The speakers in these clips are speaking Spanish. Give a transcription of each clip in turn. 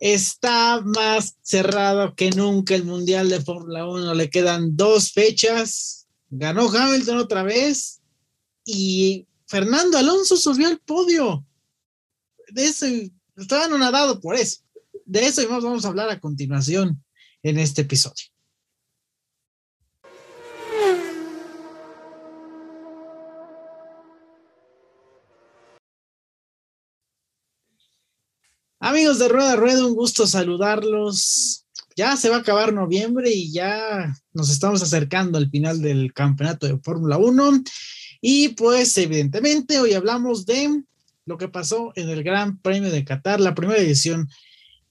Está más cerrado que nunca el Mundial de Fórmula 1. Le quedan dos fechas. Ganó Hamilton otra vez y Fernando Alonso subió al podio. De eso, estaba anonadado por eso. De eso y más vamos a hablar a continuación en este episodio. Amigos de Rueda Rueda, un gusto saludarlos. Ya se va a acabar noviembre y ya nos estamos acercando al final del campeonato de Fórmula 1. Y pues evidentemente hoy hablamos de lo que pasó en el Gran Premio de Qatar, la primera edición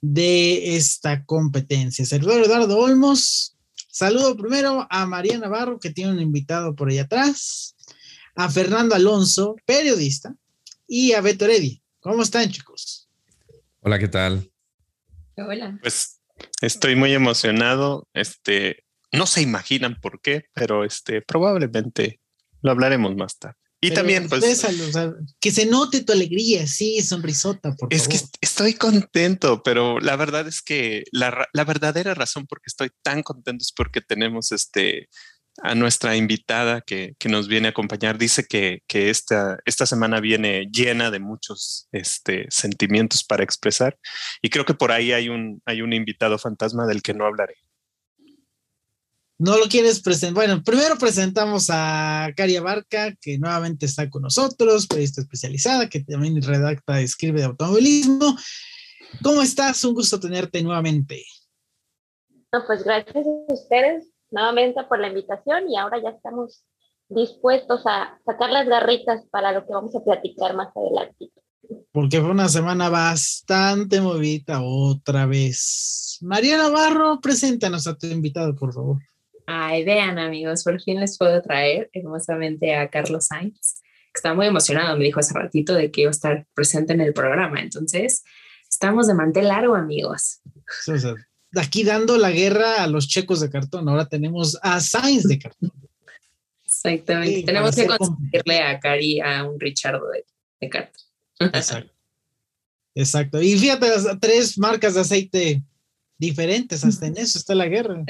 de esta competencia. Servidor Eduardo Olmos, saludo primero a María Navarro, que tiene un invitado por ahí atrás, a Fernando Alonso, periodista, y a Beto Heredia. ¿Cómo están, chicos? Hola, ¿qué tal? Hola. Pues estoy muy emocionado. Este, no se imaginan por qué, pero este, probablemente lo hablaremos más tarde. Y también, pues. que se note tu alegría, sí, sonrisota, por Es que estoy contento, pero la verdad es que la, la, verdadera razón por qué estoy tan contento es porque tenemos este a nuestra invitada que, nos viene a acompañar. Dice que, esta, esta semana viene llena de muchos este, sentimientos para expresar y creo que por ahí hay un, hay un invitado fantasma del que no hablaré. No lo quieres presentar. Bueno, primero presentamos a Cari Barca, que nuevamente está con nosotros, periodista especializada, que también redacta, y escribe de automovilismo. ¿Cómo estás? Un gusto tenerte nuevamente. No, pues gracias a ustedes nuevamente por la invitación y ahora ya estamos dispuestos a sacar las garritas para lo que vamos a platicar más adelante. Porque fue una semana bastante movida otra vez. María Navarro, preséntanos a tu invitado, por favor. Ay, vean amigos, por fin les puedo traer hermosamente a Carlos Sainz, que está muy emocionado, me dijo hace ratito de que iba a estar presente en el programa. Entonces, estamos de mantel largo, amigos. Sí, aquí dando la guerra a los checos de cartón. Ahora tenemos a Sainz de cartón. Exactamente. tenemos que conseguirle a Cari a un Richardo de, cartón. Exacto. Exacto. Y fíjate, tres marcas de aceite diferentes, hasta en eso está la guerra.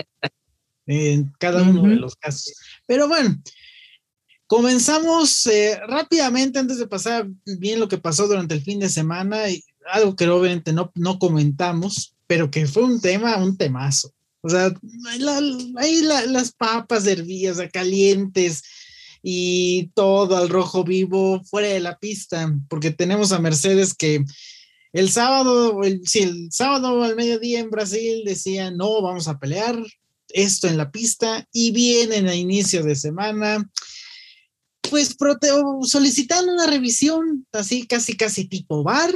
En cada uno de los casos. Pero bueno, comenzamos eh, rápidamente antes de pasar bien lo que pasó durante el fin de semana, y algo que obviamente no, no comentamos, pero que fue un tema, un temazo. O sea, ahí las papas hervidas, calientes y todo al rojo vivo fuera de la pista, porque tenemos a Mercedes que el sábado, el, sí, el sábado al mediodía en Brasil decían, no, vamos a pelear esto en la pista y vienen a inicio de semana, pues solicitando una revisión así casi casi tipo bar,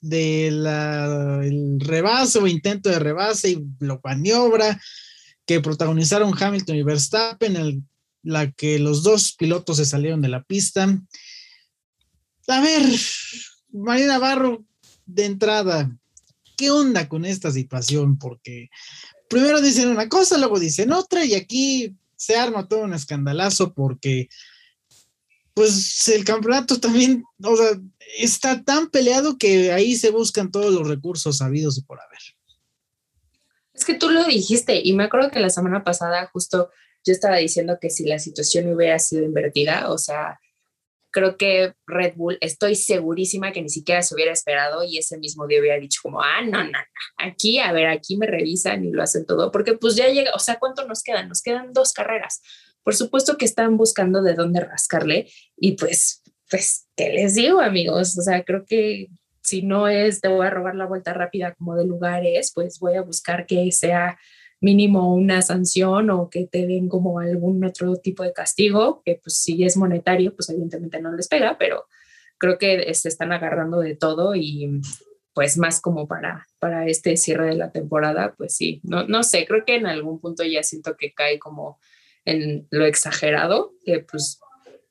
del rebase o intento de rebase y lo maniobra que protagonizaron Hamilton y Verstappen, en la que los dos pilotos se salieron de la pista. A ver, María Navarro, de entrada, ¿qué onda con esta situación? Porque primero dicen una cosa, luego dicen otra, y aquí se arma todo un escandalazo porque pues el campeonato también, o sea, está tan peleado que ahí se buscan todos los recursos sabidos y por haber. Es que tú lo dijiste y me acuerdo que la semana pasada justo yo estaba diciendo que si la situación hubiera sido invertida, o sea, creo que Red Bull, estoy segurísima que ni siquiera se hubiera esperado y ese mismo día hubiera dicho como, ah, no, no, no, aquí, a ver, aquí me revisan y lo hacen todo, porque pues ya llega, o sea, ¿cuánto nos quedan? Nos quedan dos carreras. Por supuesto que están buscando de dónde rascarle y pues, pues, ¿qué les digo, amigos? O sea, creo que si no es te voy a robar la vuelta rápida como de lugares, pues voy a buscar que sea mínimo una sanción o que te den como algún otro tipo de castigo, que pues si es monetario, pues evidentemente no les pega, pero creo que se están agarrando de todo y pues más como para, para este cierre de la temporada, pues sí, no, no sé, creo que en algún punto ya siento que cae como en lo exagerado, que pues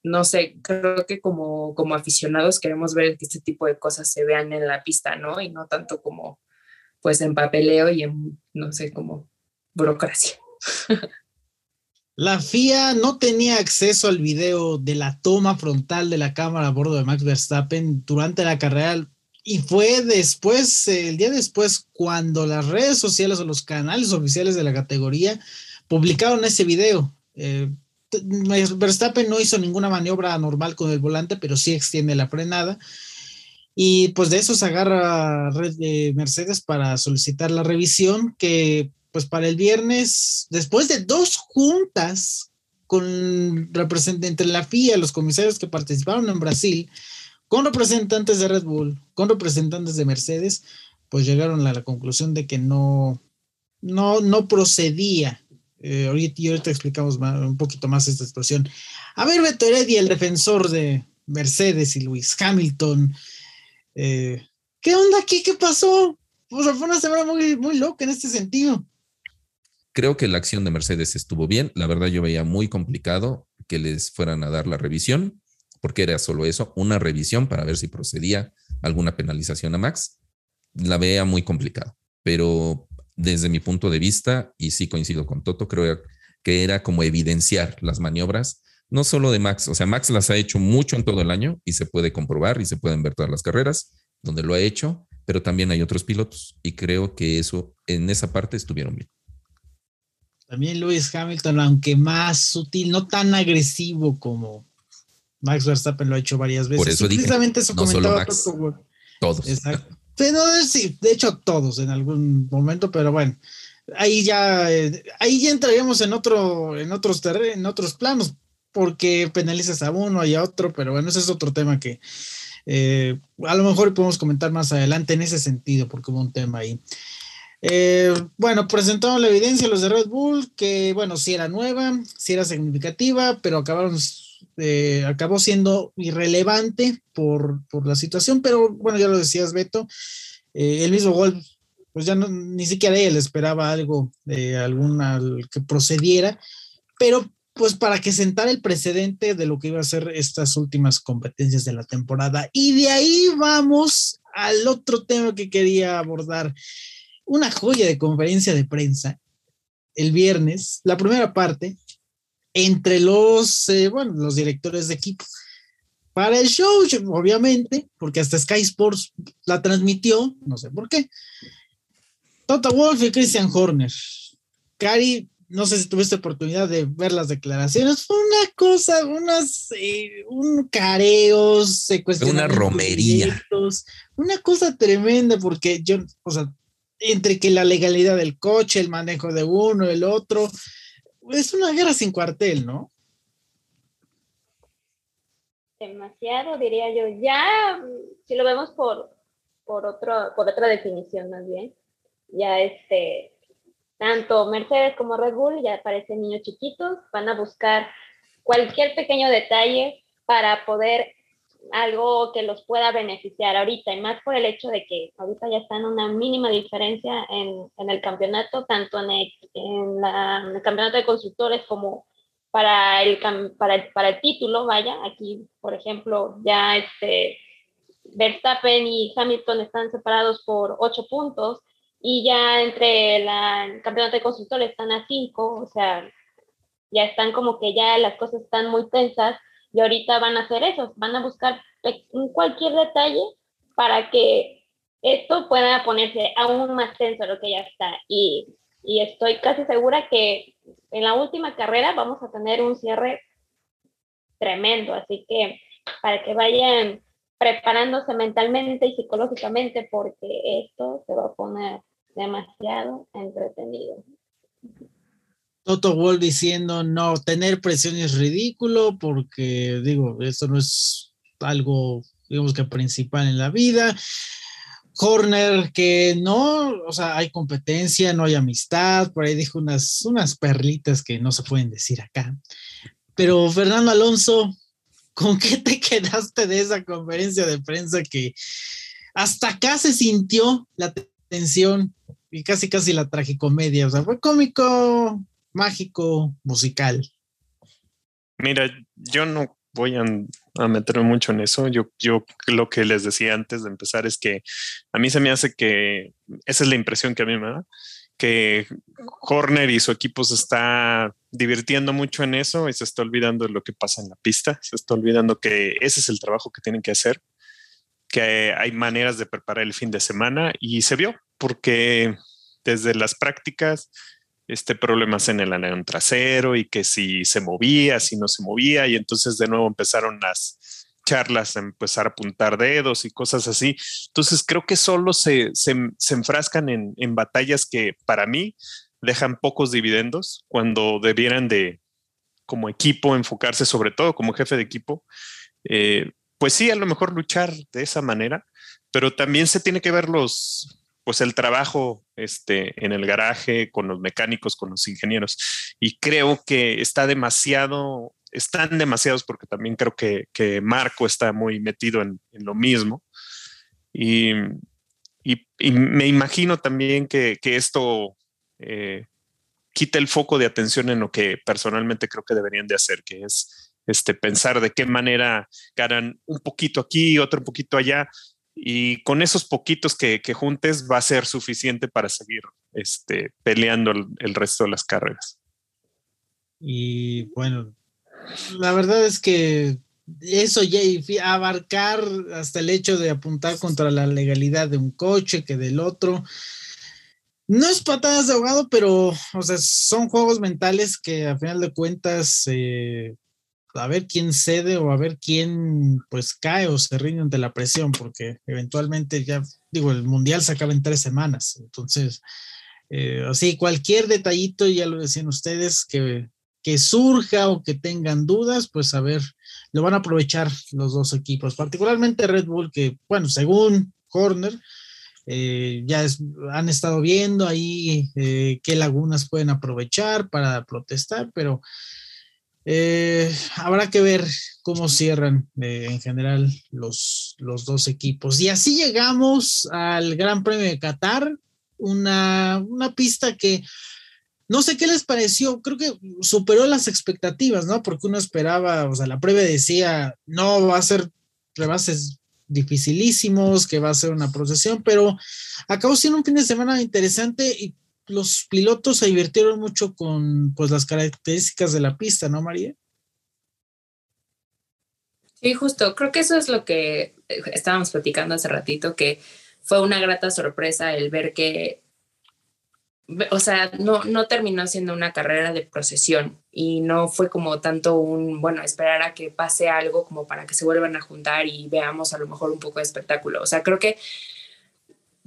no sé, creo que como, como aficionados queremos ver que este tipo de cosas se vean en la pista, ¿no? Y no tanto como pues en papeleo y en, no sé, como burocracia. La FIA no tenía acceso al video de la toma frontal de la cámara a bordo de Max Verstappen durante la carrera y fue después, el día después, cuando las redes sociales o los canales oficiales de la categoría publicaron ese video. Eh, Verstappen no hizo ninguna maniobra normal con el volante, pero sí extiende la frenada. Y pues de eso se agarra Red de Mercedes para solicitar la revisión, que pues para el viernes, después de dos juntas con representantes entre la FIA, los comisarios que participaron en Brasil, con representantes de Red Bull, con representantes de Mercedes, pues llegaron a la conclusión de que no, no, no procedía eh, ahorita, y ahorita explicamos un poquito más esta situación. A ver, Beto Heredia, el defensor de Mercedes y Luis Hamilton. Eh, ¿Qué onda aquí? ¿Ququé pasó? Pues fue una semana muy, muy loca en este sentido. Creo que la acción de Mercedes estuvo bien. La verdad, yo veía muy complicado que les fueran a dar la revisión, porque era solo eso, una revisión para ver si procedía alguna penalización a Max. La veía muy complicado, pero desde mi punto de vista, y sí coincido con Toto, creo que era como evidenciar las maniobras, no solo de Max, o sea, Max las ha hecho mucho en todo el año y se puede comprobar y se pueden ver todas las carreras donde lo ha hecho, pero también hay otros pilotos y creo que eso en esa parte estuvieron bien. También Lewis Hamilton, aunque más sutil, no tan agresivo como Max Verstappen lo ha hecho varias veces. Por eso precisamente eso no solo Max, todos. Exacto. Pero sí, de hecho todos en algún momento, pero bueno, ahí ya, eh, ahí ya entraríamos en otro, en otros en otros planos, porque penalizas a uno y a otro, pero bueno, ese es otro tema que eh, a lo mejor podemos comentar más adelante en ese sentido, porque hubo un tema ahí. Eh, bueno, presentaron la evidencia los de Red Bull, que bueno, sí era nueva, sí era significativa, pero acabaron eh, acabó siendo irrelevante por, la situación, pero bueno, ya lo decías, Beto, eh, el mismo gol, pues ya no, ni siquiera él esperaba algo de alguna que procediera, pero pues para que sentara el precedente de lo que iba a ser estas últimas competencias de la temporada. Y de ahí vamos al otro tema que quería abordar, una joya de conferencia de prensa el viernes, la primera parte, entre los, eh, bueno, los directores de equipo. Para el show, obviamente, porque hasta Sky Sports la transmitió, no sé por qué. Toto Wolf y Christian Horner. Cari, no sé si tuviste oportunidad de ver las declaraciones, fue una cosa, unas, eh, un careo, Una romería. Una cosa tremenda, porque yo, o sea, entre que la legalidad del coche, el manejo de uno, el otro, es una guerra sin cuartel, ¿no? Demasiado, diría yo. Ya, si lo vemos por, por, otro, por otra definición más bien, ya este, tanto Mercedes como Red ya parecen niños chiquitos, van a buscar cualquier pequeño detalle para poder algo que los pueda beneficiar ahorita, y más por el hecho de que ahorita ya están una mínima diferencia en, en el campeonato, tanto en el, en, la, el, campeonato de constructores como para el, para, el, para el título, vaya, aquí, por ejemplo, ya este, Verstappen y Hamilton están separados por ocho puntos, y ya entre la, el campeonato de constructores están a cinco, o sea, ya están como que ya las cosas están muy tensas, y ahorita van a hacer eso, van a buscar cualquier detalle para que esto pueda ponerse aún más tenso lo que ya está. Y, y estoy casi segura que en la última carrera vamos a tener un cierre tremendo, así que para que vayan preparándose mentalmente y psicológicamente porque esto se va a poner demasiado entretenido. Toto Wolf diciendo, no, tener presión es ridículo porque, digo, esto no es algo, digamos que principal en la vida. Horner, que no, o sea, hay competencia, no hay amistad, por ahí dijo unas, unas perlitas que no se pueden decir acá. Pero Fernando Alonso, ¿con qué te quedaste de esa conferencia de prensa que hasta acá se sintió la tensión y casi casi la tragicomedia? O sea, fue cómico, mágico musical? Mira, yo no voy a, meterme mucho en eso. Yo, yo lo que les decía antes de empezar es que a mí se me hace que esa es la impresión que a mí me da, que Horner y su equipo se está divirtiendo mucho en eso y se está olvidando de lo que pasa en la pista, se está olvidando que ese es el trabajo que tienen que hacer. que hay maneras de preparar el fin de semana y se vio porque desde las prácticas, este problemas en el anillo trasero y que si se movía, si no se movía y entonces de nuevo empezaron las charlas, a empezar a apuntar dedos y cosas así. Entonces creo que solo se, se, se enfrascan en, en batallas que para mí dejan pocos dividendos cuando debieran de, como equipo, enfocarse sobre todo como jefe de equipo, eh, pues sí, a lo mejor luchar de esa manera, pero también se tiene que ver los, pues el trabajo este, en el garaje con los mecánicos, con los ingenieros. Y creo que está demasiado, están demasiados porque también creo que, que Marco está muy metido en, lo mismo. Y, y, y, me imagino también que, que esto eh, quita el foco de atención en lo que personalmente creo que deberían de hacer, que es este, pensar de qué manera ganan un poquito aquí, otro poquito allá, y con esos poquitos que, que juntes va a ser suficiente para seguir este, peleando el, resto de las carreras. Y bueno, la verdad es que eso ya abarcar hasta el hecho de apuntar contra la legalidad de un coche que del otro. No es patadas de ahogado, pero o sea, son juegos mentales que a final de cuentas eh, a ver quién cede o a ver quién pues cae o se rinde ante la presión, porque eventualmente ya digo, el mundial se acaba en tres semanas, entonces, eh, así cualquier detallito, ya lo decían ustedes, que, que surja o que tengan dudas, pues a ver, lo van a aprovechar los dos equipos, particularmente Red Bull, que bueno, según Horner, eh, ya es, han estado viendo ahí eh, qué lagunas pueden aprovechar para protestar, pero eh, habrá que ver cómo cierran eh, en general los, los dos equipos. Y así llegamos al Gran Premio de Qatar, una, una pista que no sé qué les pareció, creo que superó las expectativas, ¿no? Porque uno esperaba, o sea, la prueba decía, no, va a ser rebases dificilísimos, que va a ser una procesión, pero acabó siendo un fin de semana interesante y los pilotos se divirtieron mucho con pues las características de la pista, ¿no, María? Sí, justo. Creo que eso es lo que eh, estábamos platicando hace ratito, que fue una grata sorpresa el ver que, o sea, no, no terminó siendo una carrera de procesión y no fue como tanto un, bueno, esperar a que pase algo como para que se vuelvan a juntar y veamos a lo mejor un poco de espectáculo. O sea, creo que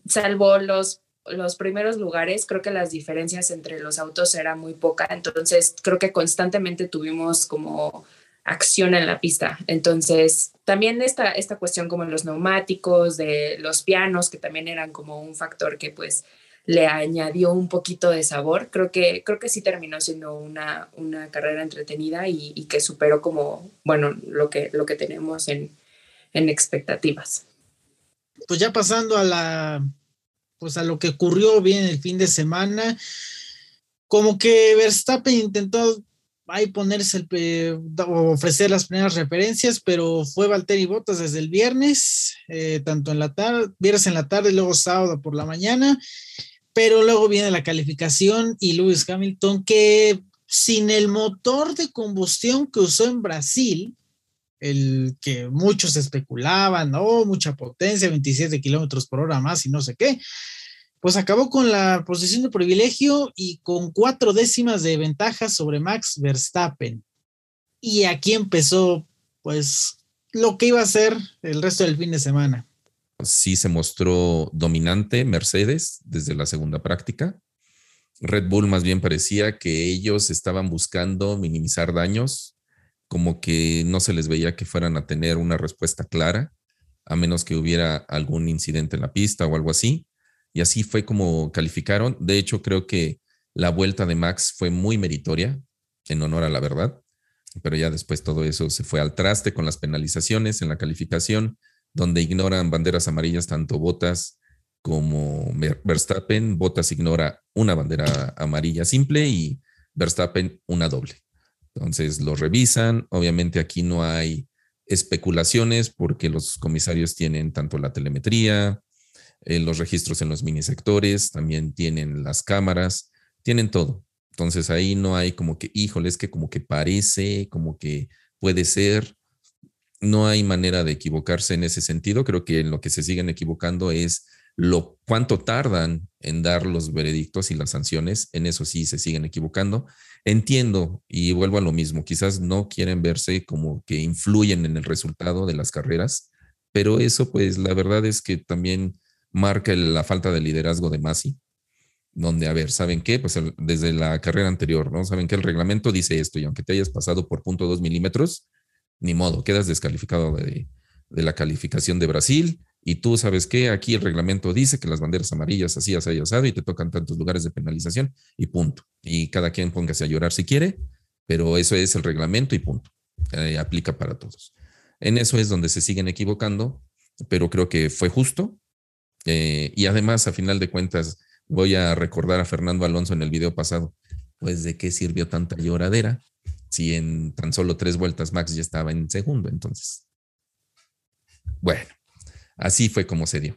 salvo los los primeros lugares, creo que las diferencias entre los autos era muy poca, entonces creo que constantemente tuvimos como acción en la pista. Entonces, también esta, esta cuestión como los neumáticos, de los pianos, que también eran como un factor que pues le añadió un poquito de sabor. Creo que, creo que sí terminó siendo una, una carrera entretenida y, y, que superó como, bueno, lo que, lo que tenemos en, en expectativas. Pues ya pasando a la pues a lo que ocurrió bien el fin de semana, como que Verstappen intentó ahí ponerse el, ofrecer las primeras referencias, pero fue Valtteri Bottas desde el viernes, eh, tanto en la tarde, viernes en la tarde, luego sábado por la mañana, pero luego viene la calificación y Lewis Hamilton que sin el motor de combustión que usó en Brasil, el que muchos especulaban, oh, mucha potencia, 27 kilómetros por hora más y no sé qué, pues acabó con la posición de privilegio y con cuatro décimas de ventaja sobre Max Verstappen. Y aquí empezó, pues, lo que iba a ser el resto del fin de semana. Sí se mostró dominante Mercedes desde la segunda práctica. Red Bull más bien parecía que ellos estaban buscando minimizar daños, como que no se les veía que fueran a tener una respuesta clara, a menos que hubiera algún incidente en la pista o algo así. Y así fue como calificaron. De hecho, creo que la vuelta de Max fue muy meritoria, en honor a la verdad, pero ya después todo eso se fue al traste con las penalizaciones en la calificación, donde ignoran banderas amarillas tanto Botas como Verstappen. Botas ignora una bandera amarilla simple y Verstappen una doble. Entonces lo revisan. Obviamente aquí no hay especulaciones porque los comisarios tienen tanto la telemetría, eh, los registros en los mini sectores, también tienen las cámaras, tienen todo. Entonces ahí no hay como que, híjole, es que como que parece, como que puede ser. no hay manera de equivocarse en ese sentido. Creo que en lo que se siguen equivocando es lo cuánto tardan en dar los veredictos y las sanciones. En eso sí se siguen equivocando. Entiendo y vuelvo a lo mismo. Quizás no quieren verse como que influyen en el resultado de las carreras, pero eso, pues, la verdad es que también marca la falta de liderazgo de Masi donde, a ver, ¿saben qué? Pues desde la carrera anterior, ¿no? Saben que el reglamento dice esto y aunque te hayas pasado por punto dos milímetros, ni modo, quedas descalificado de, la calificación de Brasil y tú sabes que aquí el reglamento dice que las banderas amarillas así, así, asado y te tocan tantos lugares de penalización y punto. Y cada quien póngase a llorar si quiere, pero eso es el reglamento y punto. Eh, aplica para todos. En eso es donde se siguen equivocando, pero creo que fue justo. Eh, y además, a final de cuentas, voy a recordar a Fernando Alonso en el video pasado. Pues de qué sirvió tanta lloradera si en tan solo tres vueltas Max ya estaba en segundo. Entonces, bueno, así fue como se dio.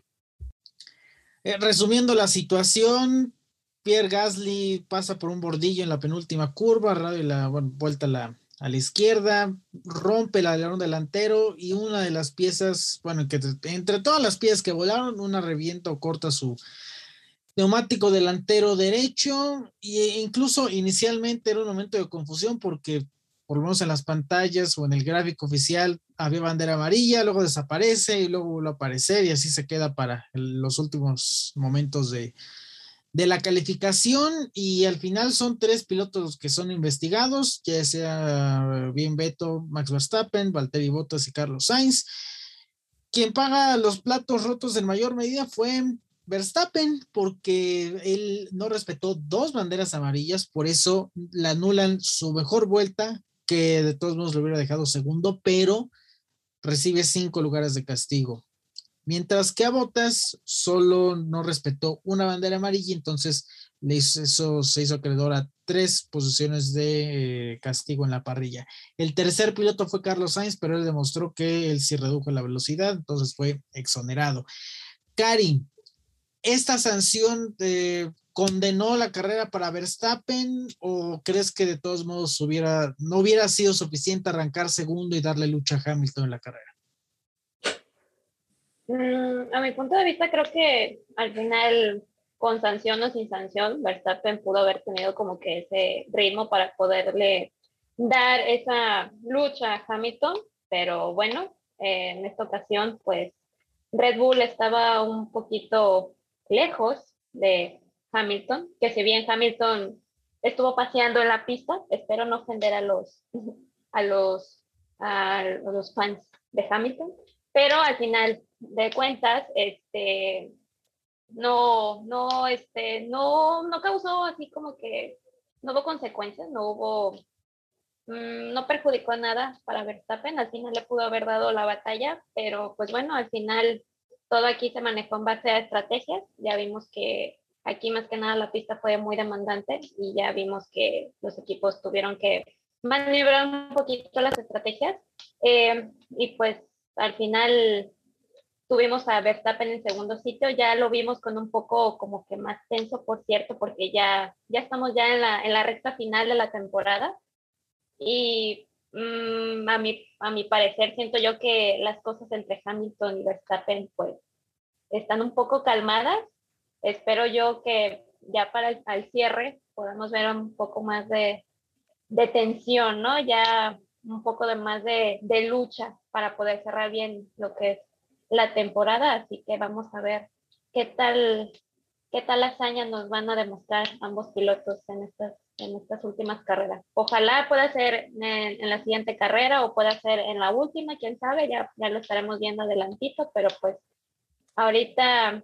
Eh, resumiendo la situación, Pierre Gasly pasa por un bordillo en la penúltima curva, radio la vuelta a la, a la izquierda, rompe el alerón delantero y una de las piezas, bueno, entre todas las piezas que volaron, una revienta o corta su, neumático delantero derecho e incluso inicialmente era un momento de confusión porque por lo menos en las pantallas o en el gráfico oficial había bandera amarilla, luego desaparece y luego vuelve a aparecer y así se queda para los últimos momentos de, de la calificación y al final son tres pilotos que son investigados, ya sea bien Beto, Max Verstappen, Valtteri Bottas y Carlos Sainz. Quien paga los platos rotos en mayor medida fue Verstappen, porque él no respetó dos banderas amarillas, por eso le anulan su mejor vuelta, que de todos modos lo hubiera dejado segundo, pero recibe cinco lugares de castigo. Mientras que a Botas solo no respetó una bandera amarilla, entonces eso se hizo acreedor a tres posiciones de eh, castigo en la parrilla. El tercer piloto fue Carlos Sainz, pero él demostró que él sí redujo la velocidad, entonces fue exonerado. Karim, ¿esta sanción eh, condenó la carrera para Verstappen o crees que de todos modos hubiera, no hubiera sido suficiente arrancar segundo y darle lucha a Hamilton en la carrera? Mm, a mi punto de vista, creo que al final, con sanción o sin sanción, Verstappen pudo haber tenido como que ese ritmo para poderle dar esa lucha a Hamilton, pero bueno, eh, en esta ocasión, pues Red Bull estaba un poquito lejos de Hamilton, que si bien Hamilton estuvo paseando en la pista, espero no ofender a los, a los, a los fans de Hamilton, pero al final de cuentas, este, no, no, este, no, no causó así como que, no hubo consecuencias, no hubo, mm, no perjudicó nada para Verstappen, al final le pudo haber dado la batalla, pero pues bueno, al final todo aquí se manejó en base a estrategias. Ya vimos que aquí más que nada la pista fue muy demandante y ya vimos que los equipos tuvieron que maniobrar un poquito las estrategias. Eh, y pues al final tuvimos a Verstappen en segundo sitio, ya lo vimos con un poco como que más tenso, por cierto, porque ya, ya estamos ya en la, en la recta final de la temporada. Y Mm, a, mi, a mi parecer, siento yo que las cosas entre Hamilton y Verstappen pues están un poco calmadas. Espero yo que ya para el cierre podamos ver un poco más de, de, tensión, ¿no? Ya un poco de más de, de lucha para poder cerrar bien lo que es la temporada. Así que vamos a ver qué tal, qué tal hazaña nos van a demostrar ambos pilotos en estas en estas últimas carreras. Ojalá pueda ser en, la siguiente carrera o pueda ser en la última, quién sabe, ya, ya lo estaremos viendo adelantito, pero pues ahorita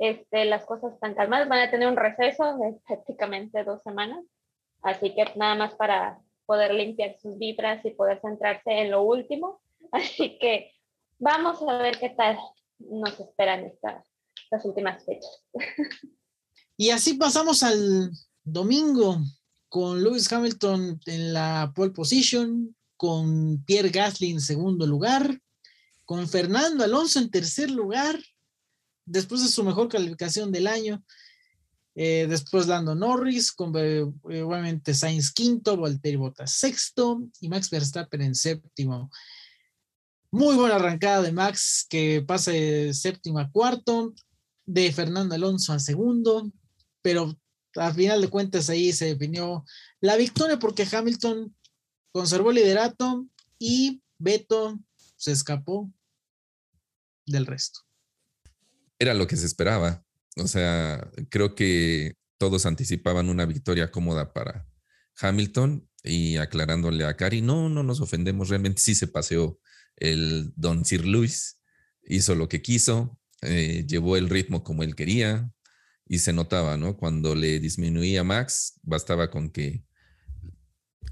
este, las cosas están calmadas, van a tener un receso de prácticamente dos semanas, así que nada más para poder limpiar sus vibras y poder centrarse en lo último. Así que vamos a ver qué tal nos esperan estas, últimas fechas. Y así pasamos al domingo con Lewis Hamilton en la pole position, con Pierre Gasly en segundo lugar, con Fernando Alonso en tercer lugar, después de su mejor calificación del año. Eh, después Lando Norris, con eh, obviamente Sainz quinto, Valtteri Bottas sexto y Max Verstappen en séptimo. Muy buena arrancada de Max, que pasa de séptimo a cuarto, de Fernando Alonso a segundo, pero al final de cuentas ahí se definió la victoria porque Hamilton conservó el liderato y Beto se escapó del resto. Era lo que se esperaba. O sea, creo que todos anticipaban una victoria cómoda para Hamilton y aclarándole a Cari, no, no nos ofendemos, realmente sí se paseó el Don Sir Luis, hizo lo que quiso, eh, llevó el ritmo como él quería y se notaba, ¿no? Cuando le disminuía Max, bastaba con que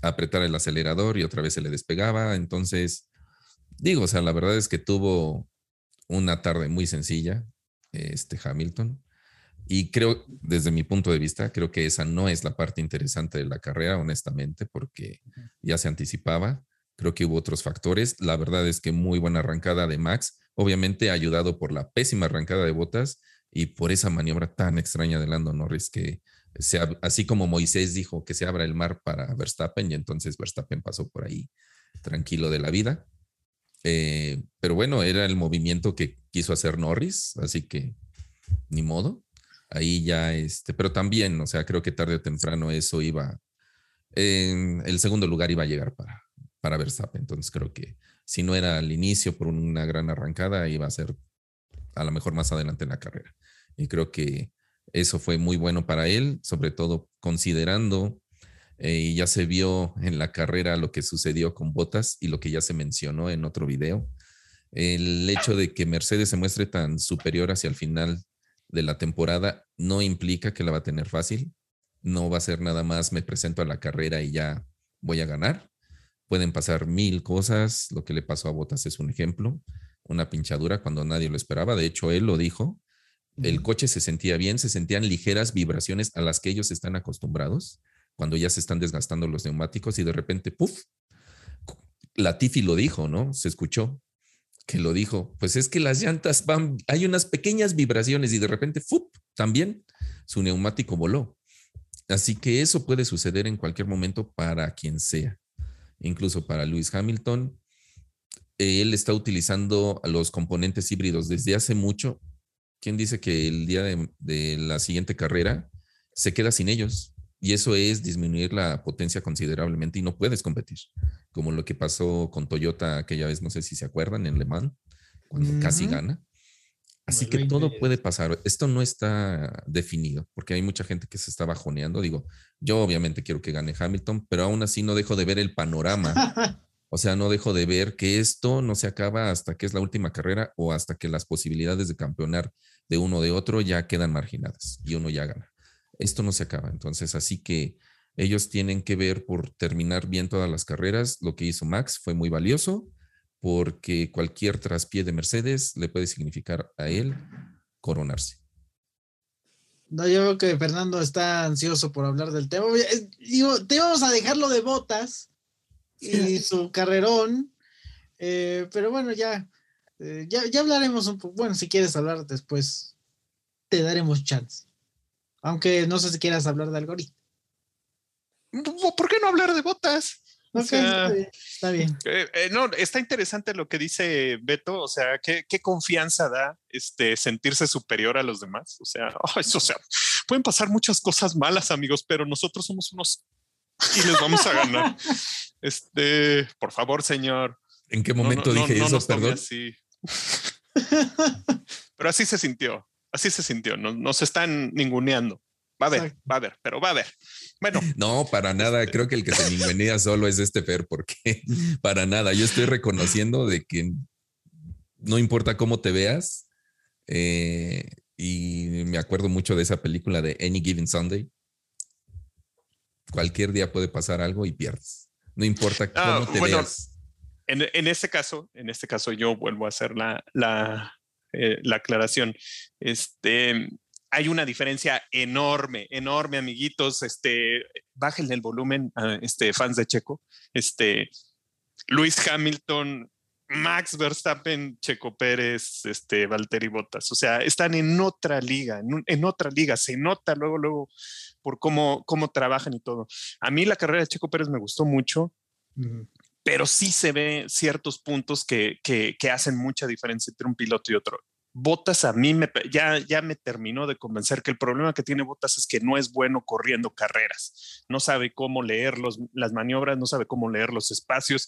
apretara el acelerador y otra vez se le despegaba, entonces, digo, o sea, la verdad es que tuvo una tarde muy sencilla, este Hamilton. Y creo, desde mi punto de vista, creo que esa no es la parte interesante de la carrera, honestamente, porque ya se anticipaba. Creo que hubo otros factores. La verdad es que muy buena arrancada de Max, obviamente ayudado por la pésima arrancada de Botas y por esa maniobra tan extraña de Lando Norris que así como Moisés dijo que se abra el mar para Verstappen y entonces Verstappen pasó por ahí tranquilo de la vida. Eh, pero bueno, era el movimiento que quiso hacer Norris, así que ni modo. Ahí ya, este, pero también, o sea, creo que tarde o temprano eso iba, en el segundo lugar iba a llegar para, para Verstappen. Entonces creo que si no era al inicio por una gran arrancada, iba a ser a lo mejor más adelante en la carrera. Y creo que eso fue muy bueno para él, sobre todo considerando, eh, y ya se vio en la carrera lo que sucedió con Botas y lo que ya se mencionó en otro video, el hecho de que Mercedes se muestre tan superior hacia el final de la temporada no implica que la va a tener fácil. No va a ser nada más me presento a la carrera y ya voy a ganar. Pueden pasar mil cosas. Lo que le pasó a Botas es un ejemplo. Una pinchadura cuando nadie lo esperaba. De hecho, él lo dijo. El coche se sentía bien, se sentían ligeras vibraciones a las que ellos están acostumbrados cuando ya se están desgastando los neumáticos y de repente, ¡puf! Latifi lo dijo, ¿no? Se escuchó que lo dijo. Pues es que las llantas van, hay unas pequeñas vibraciones y de repente, ¡fup! También su neumático voló. Así que eso puede suceder en cualquier momento para quien sea, incluso para Lewis Hamilton. Él está utilizando los componentes híbridos desde hace mucho ¿quién dice que el día de, la siguiente carrera se queda sin ellos? Y eso es disminuir la potencia considerablemente y no puedes competir, como lo que pasó con Toyota aquella vez, no sé si se acuerdan, en Le Mans, cuando casi gana. Así que todo puede pasar. Esto no está definido, porque hay mucha gente que se está bajoneando. Digo, yo obviamente quiero que gane Hamilton, pero aún así no dejo de ver el panorama O sea, no dejo de ver que esto no se acaba hasta que es la última carrera o hasta que las posibilidades de campeonar de uno de otro ya quedan marginadas y uno ya gana. Esto no se acaba. Entonces, así que ellos tienen que ver por terminar bien todas las carreras. Lo que hizo Max fue muy valioso porque cualquier traspié de Mercedes le puede significar a él coronarse. No, yo creo que Fernando está ansioso por hablar del tema. Digo, te vamos a dejarlo de botas y su carrerón. Eh, pero bueno, ya, eh, ya, ya, hablaremos un poco. Bueno, si quieres hablar después, te daremos chance. Aunque no sé si quieras hablar de algoritmo. ¿Por qué no hablar de botas? está bien. Eh, no, está interesante lo que dice Beto, o sea, qué, qué, confianza da este sentirse superior a los demás. O sea, o sea, pueden pasar muchas cosas malas, amigos, pero nosotros somos unos y les vamos a ganar. Este, por favor, señor. ¿En qué momento dije eso? Perdón. Así. pero así se sintió. Así se sintió. Nos, están ninguneando. Va a ver, va a ver, pero va a ver. Bueno. No, para nada. Este Creo que el que se ningunea solo es este Fer, porque para nada. Yo estoy reconociendo de que no importa cómo te veas. Eh, y me acuerdo mucho de esa película de Any Given Sunday, cualquier día puede pasar algo y pierdes. No importa ah, cómo te veas. En, en, este caso, en este caso yo vuelvo a hacer la, la, eh, la aclaración. Este, hay una diferencia enorme, enorme, amiguitos. Este, bájenle el volumen este, fans de Checo. Este, Luis Hamilton, Max Verstappen, Checo Pérez, este, Valtteri Bottas. O sea, están en otra liga, en, en otra liga. Se nota luego, luego por cómo, cómo trabajan y todo. A mí la carrera de Checo Pérez me gustó mucho, pero sí se ve ciertos puntos que, que, que hacen mucha diferencia entre un piloto y otro. Botas a mí me, ya, ya me terminó de convencer que el problema que tiene Botas es que no es bueno corriendo carreras. No sabe cómo leer los, las maniobras, no sabe cómo leer los espacios.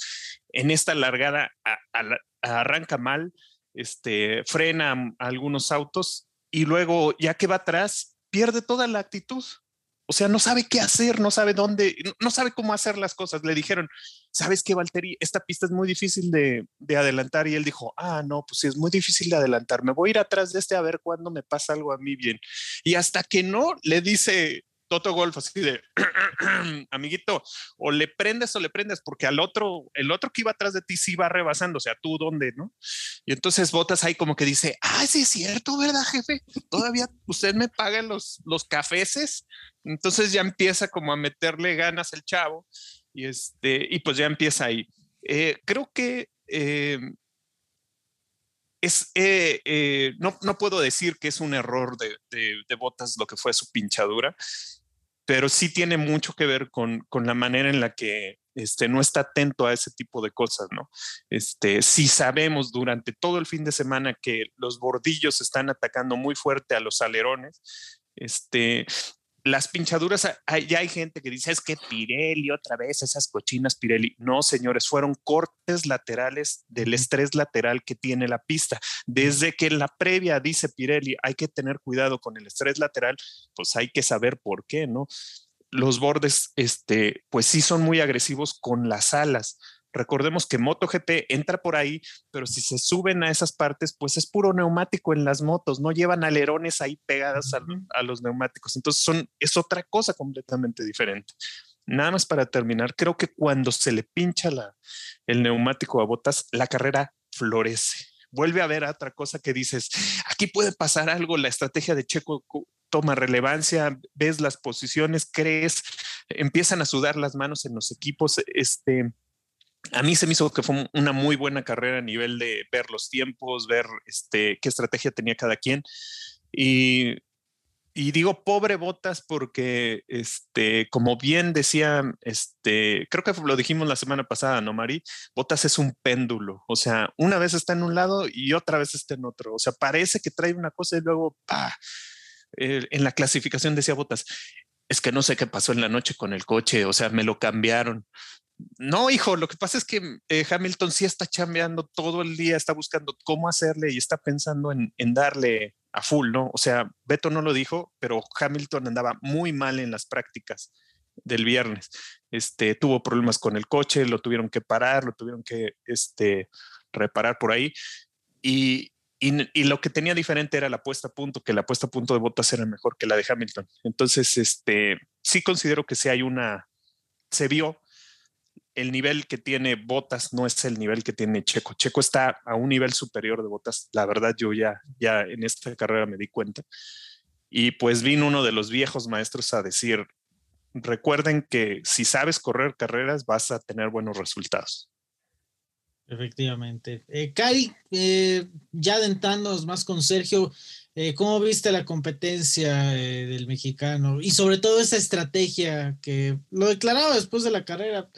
En esta largada a, a, arranca mal, este, frena algunos autos y luego ya que va atrás, pierde toda la actitud. O sea, no sabe qué hacer, no sabe dónde, no sabe cómo hacer las cosas. Le dijeron, ¿sabes qué, Valtteri? Esta pista es muy difícil de, de, adelantar. Y él dijo, ah, no, pues sí, es muy difícil de adelantar. Me voy a ir atrás de este a ver cuándo me pasa algo a mí bien. Y hasta que no, le dice Toto Golf así de, amiguito, o le prendes o le prendes, porque al otro, el otro que iba atrás de ti sí va rebasando, o sea, tú dónde, ¿no? Y entonces Botas ahí como que dice, ah, sí es cierto, ¿verdad, jefe? Todavía usted me paga los, los cafeces. Entonces ya empieza como a meterle ganas el chavo y este, y pues ya empieza ahí. Eh, creo que eh, es, eh, eh, no, no, puedo decir que es un error de, de, de, Botas lo que fue su pinchadura, pero sí tiene mucho que ver con, con la manera en la que este, no está atento a ese tipo de cosas, ¿no? Este, si sabemos durante todo el fin de semana que los bordillos están atacando muy fuerte a los alerones, este, las pinchaduras, ya hay gente que dice, es que Pirelli otra vez, esas cochinas Pirelli. No, señores, fueron cortes laterales del estrés lateral que tiene la pista. Desde que en la previa dice Pirelli, hay que tener cuidado con el estrés lateral, pues hay que saber por qué, ¿no? Los bordes, este, pues sí son muy agresivos con las alas Recordemos que MotoGP entra por ahí, pero si se suben a esas partes, pues es puro neumático en las motos, no llevan alerones ahí pegadas a, a los neumáticos. Entonces son, es otra cosa completamente diferente. Nada más para terminar, creo que cuando se le pincha la, el neumático a botas, la carrera florece. Vuelve a ver otra cosa que dices, aquí puede pasar algo, la estrategia de Checo toma relevancia, ves las posiciones, crees, empiezan a sudar las manos en los equipos, este, a mí se me hizo que fue una muy buena carrera a nivel de ver los tiempos, ver este, qué estrategia tenía cada quien. Y, digo pobre Botas porque, este, como bien decía, este, creo que lo dijimos la semana pasada, ¿no, Mari? Botas es un péndulo, o sea, una vez está en un lado y otra vez está en otro, o sea, parece que trae una cosa y luego, ¡pah! Eh, en la clasificación decía Botas, es que no sé qué pasó en la noche con el coche, o sea, me lo cambiaron. No, hijo, lo que pasa es que eh, Hamilton sí está chambeando todo el día, está buscando cómo hacerle y está pensando en, darle a full, ¿no? O sea, Beto no lo dijo, pero Hamilton andaba muy mal en las prácticas del viernes. Este, tuvo problemas con el coche, lo tuvieron que parar, lo tuvieron que este, reparar por ahí. Y, lo que tenía diferente era la puesta a punto, que la puesta a punto de botas era mejor que la de Hamilton. Entonces, este, sí considero que sí hay una, se vio el nivel que tiene Botas no es el nivel que tiene Checo. Checo está a un nivel superior de Botas. La verdad, yo ya, ya en esta carrera me di cuenta. Y pues vino uno de los viejos maestros a decir, recuerden que si sabes correr carreras vas a tener buenos resultados. Efectivamente. Eh, Cari, eh, ya adentrándonos más con Sergio, eh, ¿cómo viste la competencia eh, del mexicano? Y sobre todo esa estrategia que lo declaraba después de la carrera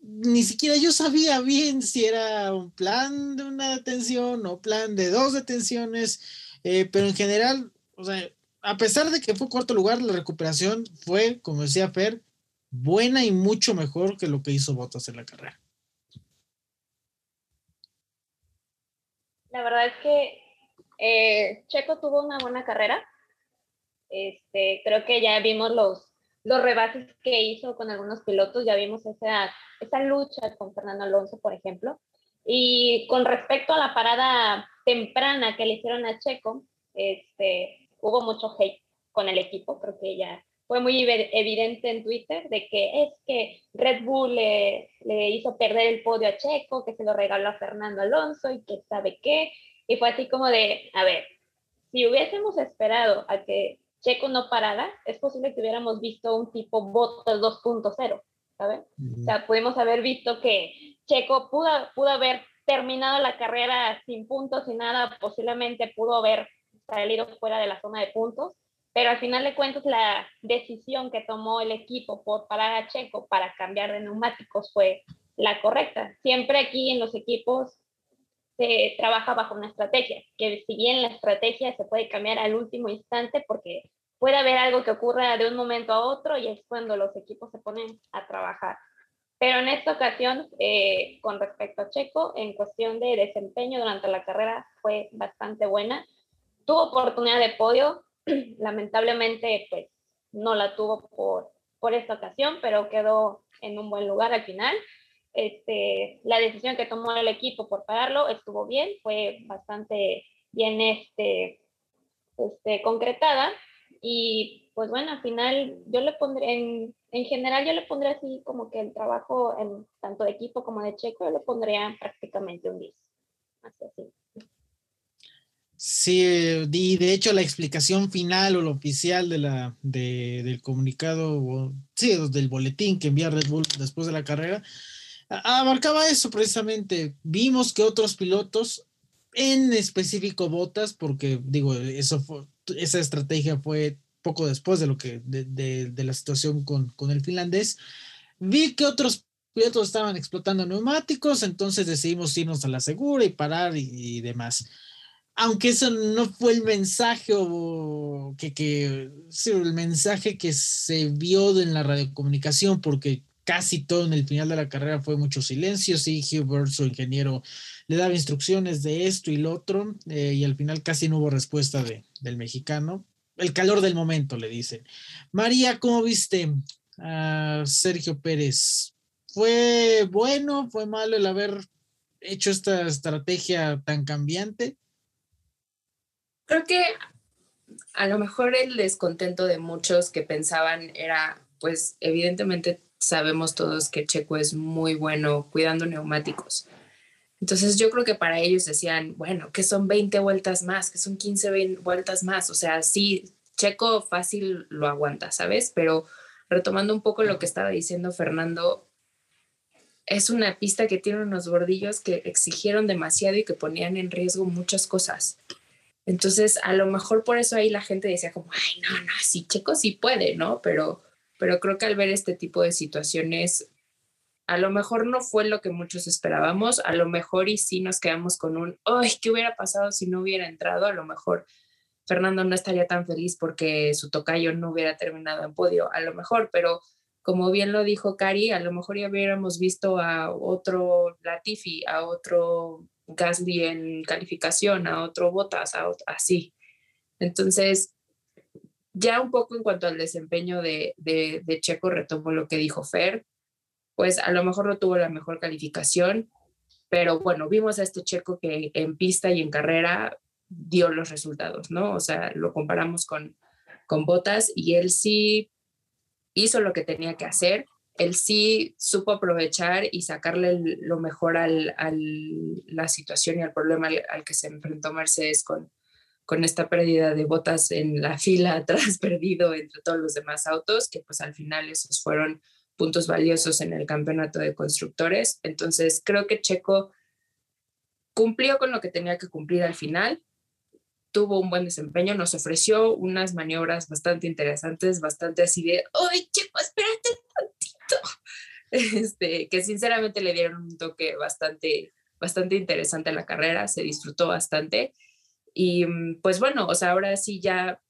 ni siquiera yo sabía bien si era un plan de una detención o plan de dos detenciones, eh, pero en general, o sea, a pesar de que fue cuarto lugar, la recuperación fue, como decía Fer, buena y mucho mejor que lo que hizo Bottas en la carrera. La verdad es que eh, Checo tuvo una buena carrera. Este, creo que ya vimos los, los rebases que hizo con algunos pilotos, ya vimos esa, esa lucha con Fernando Alonso, por ejemplo. Y con respecto a la parada temprana que le hicieron a Checo, este, hubo mucho hate con el equipo, creo que ya fue muy evidente en Twitter de que es que Red Bull le, le hizo perder el podio a Checo, que se lo regaló a Fernando Alonso y que sabe qué. Y fue así como de, a ver, si hubiésemos esperado a que Checo no parada, es posible que hubiéramos visto un tipo Bottas 2.0, ¿sabes? O sea, pudimos haber visto que Checo pudo, pudo haber terminado la carrera sin puntos y nada, posiblemente pudo haber salido fuera de la zona de puntos, pero al final de cuentas la decisión que tomó el equipo por parar a Checo para cambiar de neumáticos fue la correcta. Siempre aquí en los equipos se trabaja bajo una estrategia, que si bien la estrategia se puede cambiar al último instante porque puede haber algo que ocurra de un momento a otro y es cuando los equipos se ponen a trabajar. Pero en esta ocasión, eh, con respecto a Checo, en cuestión de desempeño durante la carrera fue bastante buena. Tuvo oportunidad de podio, lamentablemente pues no la tuvo por, por esta ocasión, pero quedó en un buen lugar al final. Este, la decisión que tomó el equipo por pararlo estuvo bien, fue bastante bien este, este, concretada y pues bueno, al final yo le pondré, en, en general yo le pondré así como que el trabajo en tanto de equipo como de Checo, yo le pondría prácticamente un 10. Así. Sí, y de hecho la explicación final o lo oficial de la, de, del comunicado, sí, del boletín que envía Red Bull después de la carrera, abarcaba eso precisamente. Vimos que otros pilotos, en específico Botas, porque digo, eso fue, esa estrategia fue poco después de lo que, de, de, la situación con, con el finlandés, vi que otros pilotos estaban explotando neumáticos, entonces decidimos irnos a la segura y parar y, y demás. Aunque eso no fue el mensaje que, que sí, el mensaje que se vio en la radiocomunicación, porque casi todo en el final de la carrera fue mucho silencio, sí, Hubert, su ingeniero, le daba instrucciones de esto y lo otro, eh, y al final casi no hubo respuesta de, del mexicano. El calor del momento, le dice. María, ¿cómo viste a Sergio Pérez? ¿Fue bueno, fue malo el haber hecho esta estrategia tan cambiante? Creo que a lo mejor el descontento de muchos que pensaban era, pues evidentemente sabemos todos que Checo es muy bueno cuidando neumáticos. Entonces yo creo que para ellos decían, bueno, que son 20 vueltas más, que son 15 vueltas más. O sea, sí, Checo fácil lo aguanta, ¿sabes? Pero retomando un poco lo que estaba diciendo Fernando, es una pista que tiene unos bordillos que exigieron demasiado y que ponían en riesgo muchas cosas. Entonces, a lo mejor por eso ahí la gente decía como, ay, no, no, sí, Checo sí puede, ¿no? Pero, pero creo que al ver este tipo de situaciones, a lo mejor no fue lo que muchos esperábamos, a lo mejor y sí nos quedamos con un, ay, ¿qué hubiera pasado si no hubiera entrado? A lo mejor Fernando no estaría tan feliz porque su tocayo no hubiera terminado en podio, a lo mejor, pero como bien lo dijo Cari, a lo mejor ya hubiéramos visto a otro Latifi, a otro Gasly en calificación, a otro Botas, a así. Entonces, ya un poco en cuanto al desempeño de, de, Checo, retomo lo que dijo Fer, pues a lo mejor no tuvo la mejor calificación, pero bueno, vimos a este Checo que en pista y en carrera dio los resultados, ¿no? O sea, lo comparamos con, con Botas y él sí hizo lo que tenía que hacer él sí supo aprovechar y sacarle lo mejor a la situación y al problema al, que se enfrentó Mercedes con, con esta pérdida de botas en la fila atrás, perdido entre todos los demás autos, que pues al final esos fueron puntos valiosos en el campeonato de constructores. Entonces creo que Checo cumplió con lo que tenía que cumplir al final, tuvo un buen desempeño, nos ofreció unas maniobras bastante interesantes, bastante así de, ¡ay, Checo, espérate este, que sinceramente le dieron un toque bastante, bastante interesante a la carrera, se disfrutó bastante. Y mm, pues bueno, o sea, ahora sí ya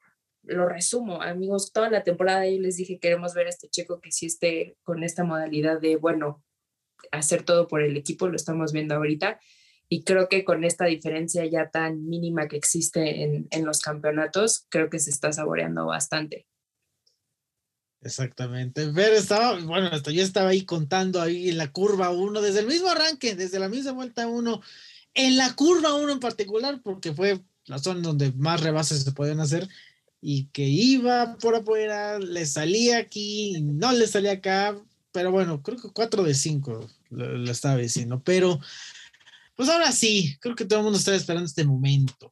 lo resumo, amigos, toda la temporada yo les dije, queremos ver a este checo que sí esté con esta modalidad de, bueno, hacer todo por el equipo, lo estamos viendo ahorita. Y creo que con esta diferencia ya tan mínima que existe en, en los campeonatos, creo que se está saboreando bastante. Exactamente. Pero estaba, bueno, hasta yo estaba ahí contando ahí en la curva 1, desde el mismo arranque, desde la misma vuelta 1, en la curva 1 en particular, porque fue la zona donde más rebases se pueden hacer, y que iba por afuera, le salía aquí, no le salía acá, pero bueno, creo que 4 de 5 lo, estaba diciendo, pero pues ahora sí, creo que todo el mundo estaba esperando este momento,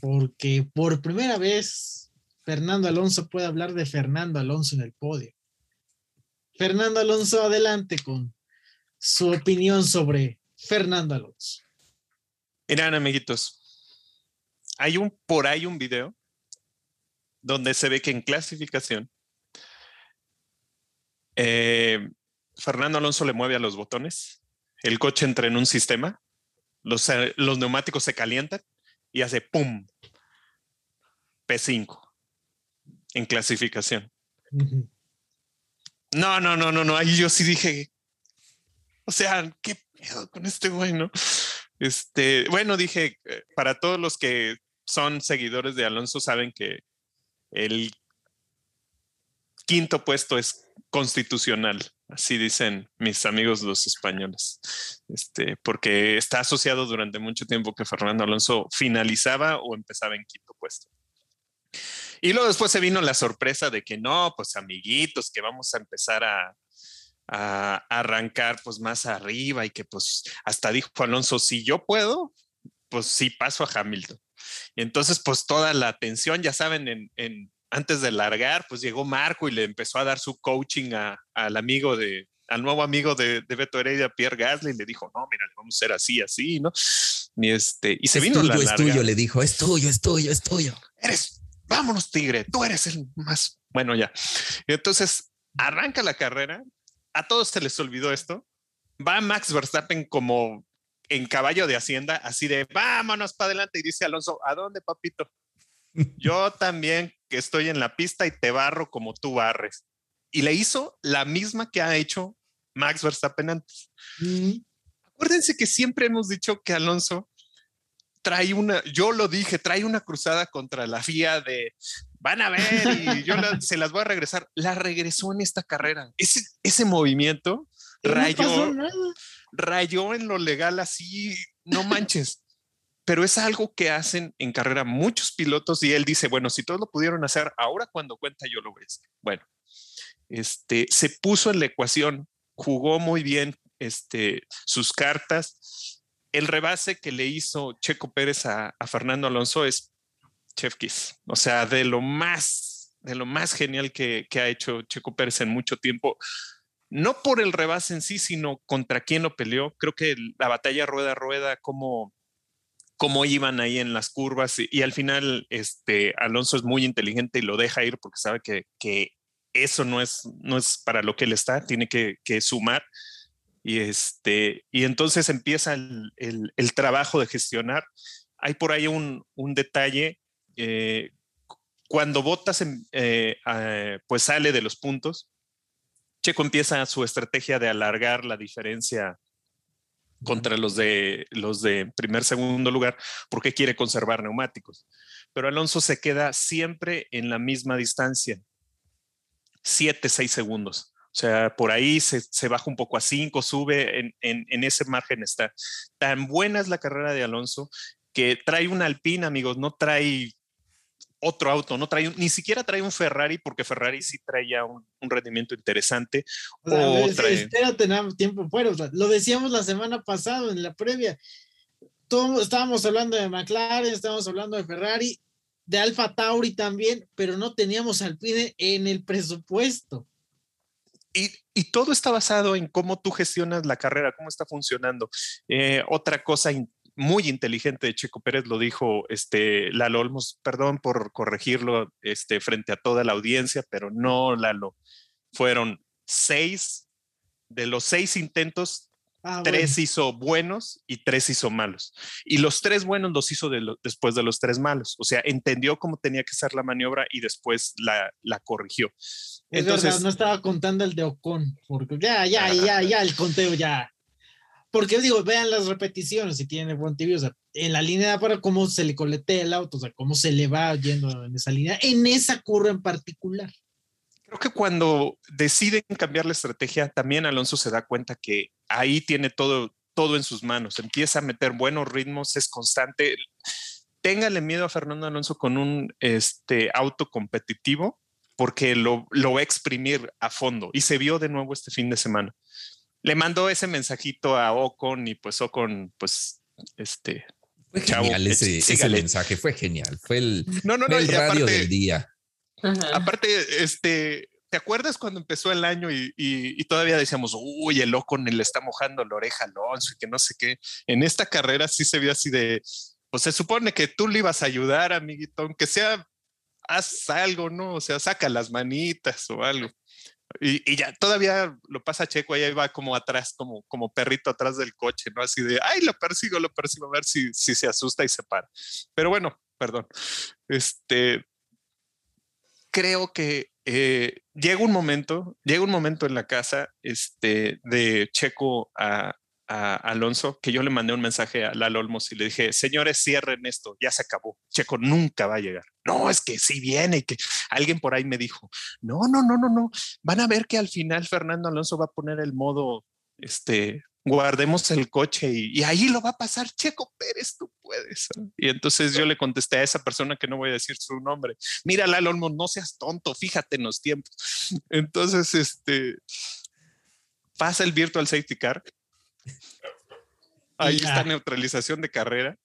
porque por primera vez Fernando Alonso puede hablar de Fernando Alonso en el podio. Fernando Alonso, adelante con su opinión sobre Fernando Alonso. Miren, amiguitos, hay un por ahí un video donde se ve que en clasificación eh, Fernando Alonso le mueve a los botones, el coche entra en un sistema, los, eh, los neumáticos se calientan y hace ¡pum! P5 en clasificación. No, no, no, no, no. Ahí yo sí dije, o sea, qué pedo con este güey, ¿no? Este, bueno, dije, eh, para todos los que son seguidores de Alonso, saben que el quinto puesto es constitucional, así dicen mis amigos los españoles, este, porque está asociado durante mucho tiempo que Fernando Alonso finalizaba o empezaba en quinto puesto. Y luego después se vino la sorpresa de que no, pues amiguitos, que vamos a empezar a, arrancar pues más arriba y que pues hasta dijo Alonso, si yo puedo, pues sí paso a Hamilton. Y entonces pues toda la atención, ya saben, en, antes de largar, pues llegó Marco y le empezó a dar su coaching al amigo de, al nuevo amigo de, Beto Heredia, Pierre Gasly, y le dijo, no, mira, vamos a ser así, así, ¿no? Y este, y se vino la Es tuyo, le dijo, es tuyo, es tuyo, es tuyo. Eres vámonos tigre, tú eres el más, bueno ya. Y entonces arranca la carrera, a todos se les olvidó esto, va Max Verstappen como en caballo de hacienda, así de vámonos para adelante y dice Alonso, ¿a dónde papito? Yo también que estoy en la pista y te barro como tú barres. Y le hizo la misma que ha hecho Max Verstappen antes. Acuérdense que siempre hemos dicho que Alonso trae una, yo lo dije, trae una cruzada contra la FIA de van a ver y yo se las voy a regresar. La regresó en esta carrera. Ese, ese movimiento rayó, rayó en lo legal así, no manches. Pero es algo que hacen en carrera muchos pilotos y él dice, bueno, si todos lo pudieron hacer, ahora cuando cuenta yo lo voy a hacer. Bueno, este, se puso en la ecuación, jugó muy bien este, sus cartas el rebase que le hizo Checo Pérez a, Fernando Alonso es Chef Kiss. O sea, de lo más, de lo más genial que, ha hecho Checo Pérez en mucho tiempo. No por el rebase en sí, sino contra quién lo peleó. Creo que la batalla rueda a rueda, cómo, cómo iban ahí en las curvas y, al final este, Alonso es muy inteligente y lo deja ir porque sabe que, eso no es, no es para lo que él está, tiene que, que sumar y, este, y entonces empieza el, el, trabajo de gestionar. Hay por ahí un, un detalle. Eh, cuando Botas eh, pues sale de los puntos, Checo empieza su estrategia de alargar la diferencia contra los de los de primer segundo lugar porque quiere conservar neumáticos. Pero Alonso se queda siempre en la misma distancia, 7, 6 segundos. O sea, por ahí se, baja un poco a 5, sube, en, en, ese margen está. Tan buena es la carrera de Alonso que trae un Alpine, amigos, no trae otro auto, no trae, ni siquiera trae un Ferrari, porque Ferrari sí traía un, un rendimiento interesante. O, Espérate, tiempo fuera, lo decíamos la semana pasada en la previa. Todo, estábamos hablando de McLaren, estábamos hablando de Ferrari, de Alfa Tauri también, pero no teníamos Alpine en el presupuesto. Y, todo está basado en cómo tú gestionas la carrera, cómo está funcionando. Eh, otra cosa muy inteligente de Checo Pérez lo dijo este Lalo Olmos, perdón por corregirlo este, frente a toda la audiencia, pero no Lalo. Fueron seis de los seis intentos, Ah, tres hizo buenos y tres hizo malos. Y los tres buenos los hizo después de los tres malos. O sea, entendió cómo tenía que ser la maniobra y después la, la corrigió. Entonces, no estaba contando el de Ocon, porque ya, ya, ya, ya, el conteo ya. Porque digo, vean las repeticiones si tiene buen tibio, o sea, en la línea para cómo se le coletea el auto, o sea, cómo se le va yendo en esa línea, en esa curva en particular. Creo que cuando deciden cambiar la estrategia, también Alonso se da cuenta que ahí tiene todo, todo en sus manos. Empieza a meter buenos ritmos, es constante. Téngale miedo a Fernando Alonso con un este, auto competitivo porque lo, lo va a exprimir a fondo y se vio de nuevo este fin de semana. Le mandó ese mensajito a Ocon y pues Ocon, pues, este, fue genial ese, ese, mensaje, fue genial. Fue el, no, no, no, el radio del día. Aparte, este, ¿te acuerdas cuando empezó el año y, todavía decíamos, uy, el loco le está mojando la oreja al Alonso y que no sé qué? En esta carrera sí se vio así de, pues se supone que tú le ibas a ayudar, amiguito, aunque sea, haz algo, ¿no? O sea, saca las manitas o algo. Y, ya todavía lo pasa Checo, ahí va como atrás, como, como perrito atrás del coche, ¿no? Así de, ay, lo persigo, lo persigo, a ver si, si se asusta y se para. Pero bueno, perdón. Este, creo que eh, llega un momento, llega un momento en la casa este, de Checo a, Alonso que yo le mandé un mensaje a Lalo Olmos y le dije, señores, cierren esto, ya se acabó. Checo nunca va a llegar. No, es que sí viene y que alguien por ahí me dijo, no, no, no, no, no. Van a ver que al final Fernando Alonso va a poner el modo, este, guardemos el coche y, ahí lo va a pasar Checo Pérez, tú puedes. Y entonces yo le contesté a esa persona que no voy a decir su nombre, mira Lalo Olmos, no seas tonto, fíjate en los tiempos. Entonces, este, pasa el virtual safety car Ahí está neutralización de carrera.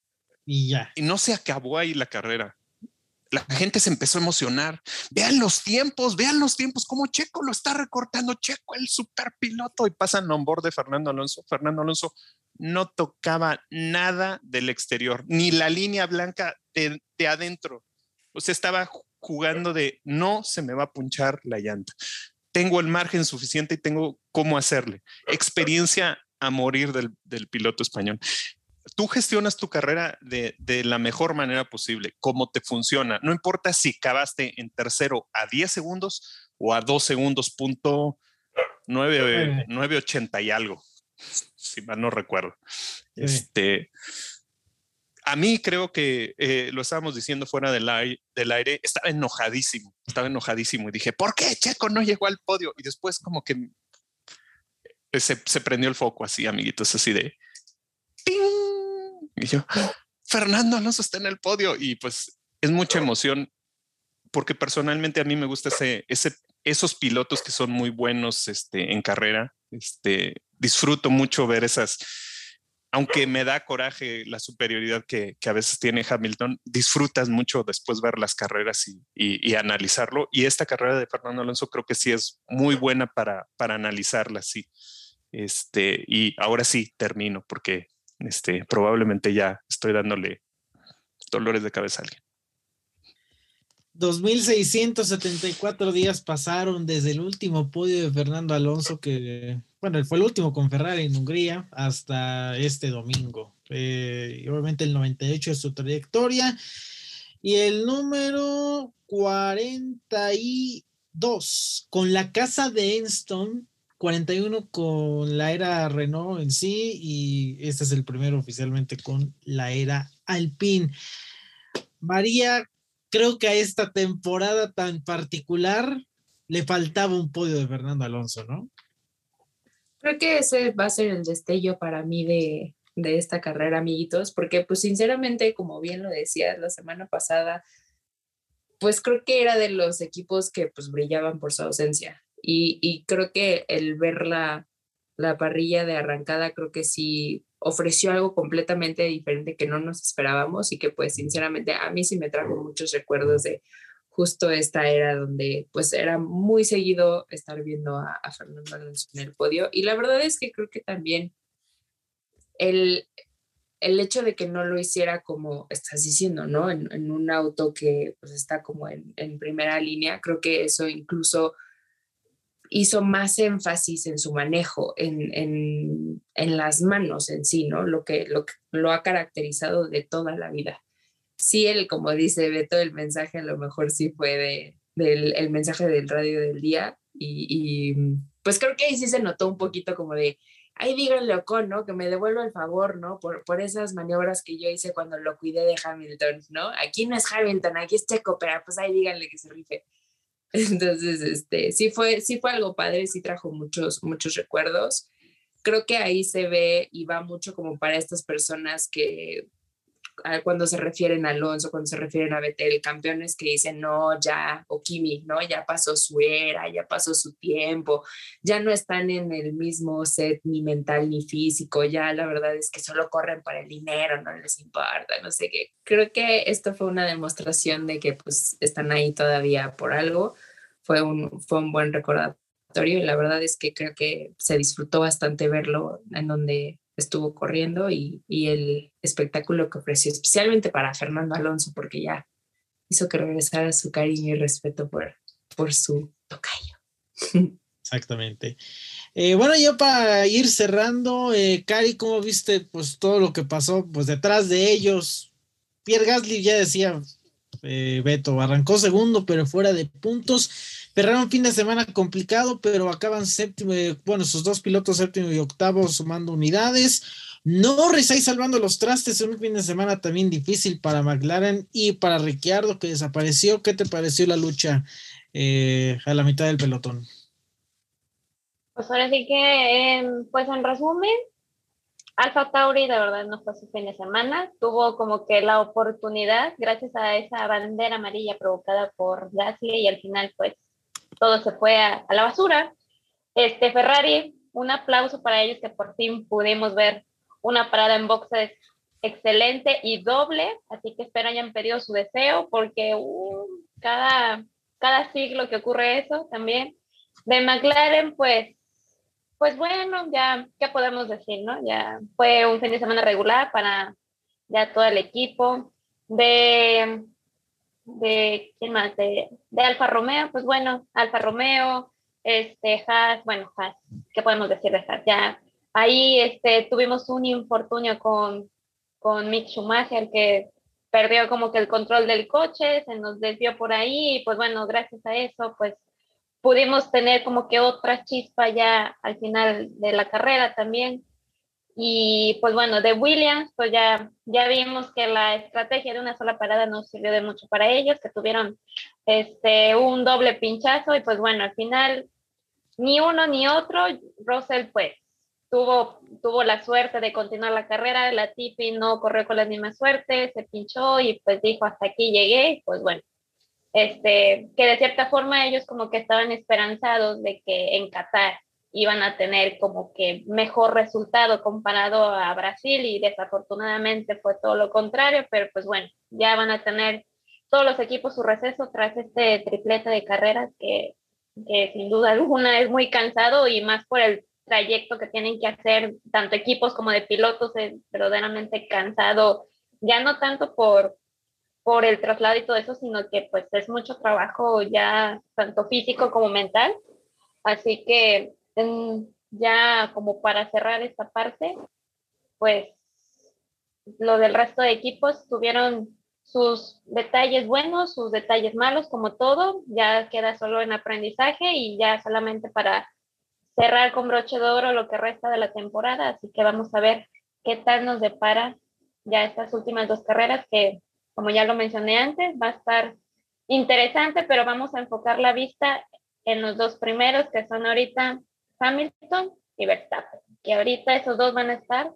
Y ya. Y no se acabó ahí la carrera. La gente se empezó a emocionar. Vean los tiempos, vean los tiempos, cómo Checo lo está recortando. Checo, el super piloto. Y pasan on board de Fernando Alonso. Fernando Alonso no tocaba nada del exterior, ni la línea blanca de, de adentro. O sea, estaba jugando de no se me va a punchar la llanta. Tengo el margen suficiente y tengo cómo hacerle. Experiencia a morir del, piloto español. Tú gestionas tu carrera de, la mejor manera posible, cómo te funciona. No importa si acabaste en tercero a 10 segundos o a 2 segundos, punto 980 y algo, si mal no recuerdo. Este, a mí creo que eh, lo estábamos diciendo fuera del aire, del aire, estaba enojadísimo, estaba enojadísimo y dije, ¿por qué Checo no llegó al podio? Y después como que se, prendió el foco así, amiguitos, así de ¡ping! Y yo, Fernando Alonso está en el podio y pues es mucha emoción porque personalmente a mí me gusta ese, esos pilotos que son muy buenos este, en carrera. Este, disfruto mucho ver esas, aunque me da coraje la superioridad que, que, a veces tiene Hamilton, disfrutas mucho después ver las carreras y, y, analizarlo. Y esta carrera de Fernando Alonso creo que sí es muy buena para, para analizarla, sí. Este, y ahora sí termino porque este, probablemente ya estoy dándole dolores de cabeza a alguien. 2.674 días pasaron desde el último podio de Fernando Alonso, que, bueno, fue el último con Ferrari en Hungría, hasta este domingo. Eh, y obviamente el 98 es su trayectoria. Y el número 42, con la casa de Enston, 41 con la era Renault en sí y este es el primero oficialmente con la era Alpine. María, creo que a esta temporada tan particular le faltaba un podio de Fernando Alonso, ¿no? Creo que ese va a ser el destello para mí de, de esta carrera, amiguitos, porque pues sinceramente, como bien lo decías la semana pasada, pues creo que era de los equipos que pues brillaban por su ausencia. Y, creo que el ver la, la parrilla de arrancada, creo que sí ofreció algo completamente diferente que no nos esperábamos y que pues sinceramente a mí sí me trajo muchos recuerdos de justo esta era donde pues era muy seguido estar viendo a, Fernando Alonso en el podio y la verdad es que creo que también el, el hecho de que no lo hiciera como estás diciendo, ¿no? En, en un auto que pues está como en, en primera línea, creo que eso incluso hizo más énfasis en su manejo, en, las manos en sí, ¿no? Lo que, lo lo ha caracterizado de toda la vida. Sí, él, como dice Beto, el mensaje a lo mejor sí fue de, del el mensaje del radio del día y, pues creo que ahí sí se notó un poquito como de, ay, díganle Ocon, ¿no? Que me devuelva el favor, ¿no? Por, por esas maniobras que yo hice cuando lo cuidé de Hamilton, ¿no? Aquí no es Hamilton, aquí es Checo, pero pues ahí díganle que se rife. Entonces, este, sí fue, sí fue algo padre, sí trajo muchos, muchos recuerdos. Creo que ahí se ve y va mucho como para estas personas que cuando se refieren a Alonso, cuando se refieren a Betel, campeones que dicen, no, ya, o Kimi, ¿no? Ya pasó su era, ya pasó su tiempo, ya no están en el mismo set ni mental ni físico, ya la verdad es que solo corren para el dinero, no les importa, no sé qué. Creo que esto fue una demostración de que pues están ahí todavía por algo, fue un, fue un buen recordatorio y la verdad es que creo que se disfrutó bastante verlo en donde estuvo corriendo y, el espectáculo que ofreció, especialmente para Fernando Alonso, porque ya hizo que regresara su cariño y respeto por, por su tocayo. Exactamente. Eh, bueno, ya para ir cerrando, eh, Cari, ¿cómo viste pues todo lo que pasó pues detrás de ellos? Pierre Gasly ya decía, eh, Beto, arrancó segundo, pero fuera de puntos. Perraron fin de semana complicado, pero acaban séptimo, bueno, sus dos pilotos séptimo y octavo sumando unidades. Norris ahí salvando los trastes en un fin de semana también difícil para McLaren y para Ricciardo que desapareció. ¿Qué te pareció la lucha a la mitad del pelotón? Pues ahora sí que, em, pues en resumen, Alfa Tauri de verdad no fue su fin de semana, tuvo como que la oportunidad gracias a esa bandera amarilla provocada por Gasly y al final pues todo se fue a, la basura. Este Ferrari, un aplauso para ellos que por fin pudimos ver una parada en boxes excelente y doble, así que espero hayan pedido su deseo porque uh, cada, cada siglo que ocurre eso también. De McLaren, pues pues bueno, ya, ¿qué podemos decir, no? Ya fue un fin de semana regular para ya todo el equipo. De, de ¿quién más? De, de Alfa Romeo, pues bueno, Alfa Romeo, este, Haas, bueno, Haas, ¿qué podemos decir de Haas? Ya ahí este, tuvimos un infortunio con, con Mick Schumacher que perdió como que el control del coche, se nos desvió por ahí, y pues bueno, gracias a eso, pues pudimos tener como que otra chispa ya al final de la carrera también. Y pues bueno, de Williams, pues ya, ya vimos que la estrategia de una sola parada no sirvió de mucho para ellos, que tuvieron este, un doble pinchazo y pues bueno, al final ni uno ni otro, Russell pues tuvo, tuvo la suerte de continuar la carrera, la Tipi no corrió con la misma suerte, se pinchó y pues dijo hasta aquí llegué, pues bueno, este, que de cierta forma ellos como que estaban esperanzados de que en Qatar iban a tener como que mejor resultado comparado a Brasil y desafortunadamente fue todo lo contrario, pero pues bueno, ya van a tener todos los equipos su receso tras este triplete de carreras que, que sin duda alguna es muy cansado y más por el trayecto que tienen que hacer tanto equipos como de pilotos es verdaderamente cansado, ya no tanto por por el traslado y todo eso, sino que pues es mucho trabajo ya tanto físico como mental. Así que ya como para cerrar esta parte, pues lo del resto de equipos tuvieron sus detalles buenos, sus detalles malos, como todo, ya queda solo en aprendizaje y ya solamente para cerrar con broche de oro lo que resta de la temporada, así que vamos a ver qué tal nos depara ya estas últimas dos carreras que como ya lo mencioné antes, va a estar interesante, pero vamos a enfocar la vista en los dos primeros, que son ahorita Hamilton y Verstappen, que ahorita esos dos van a estar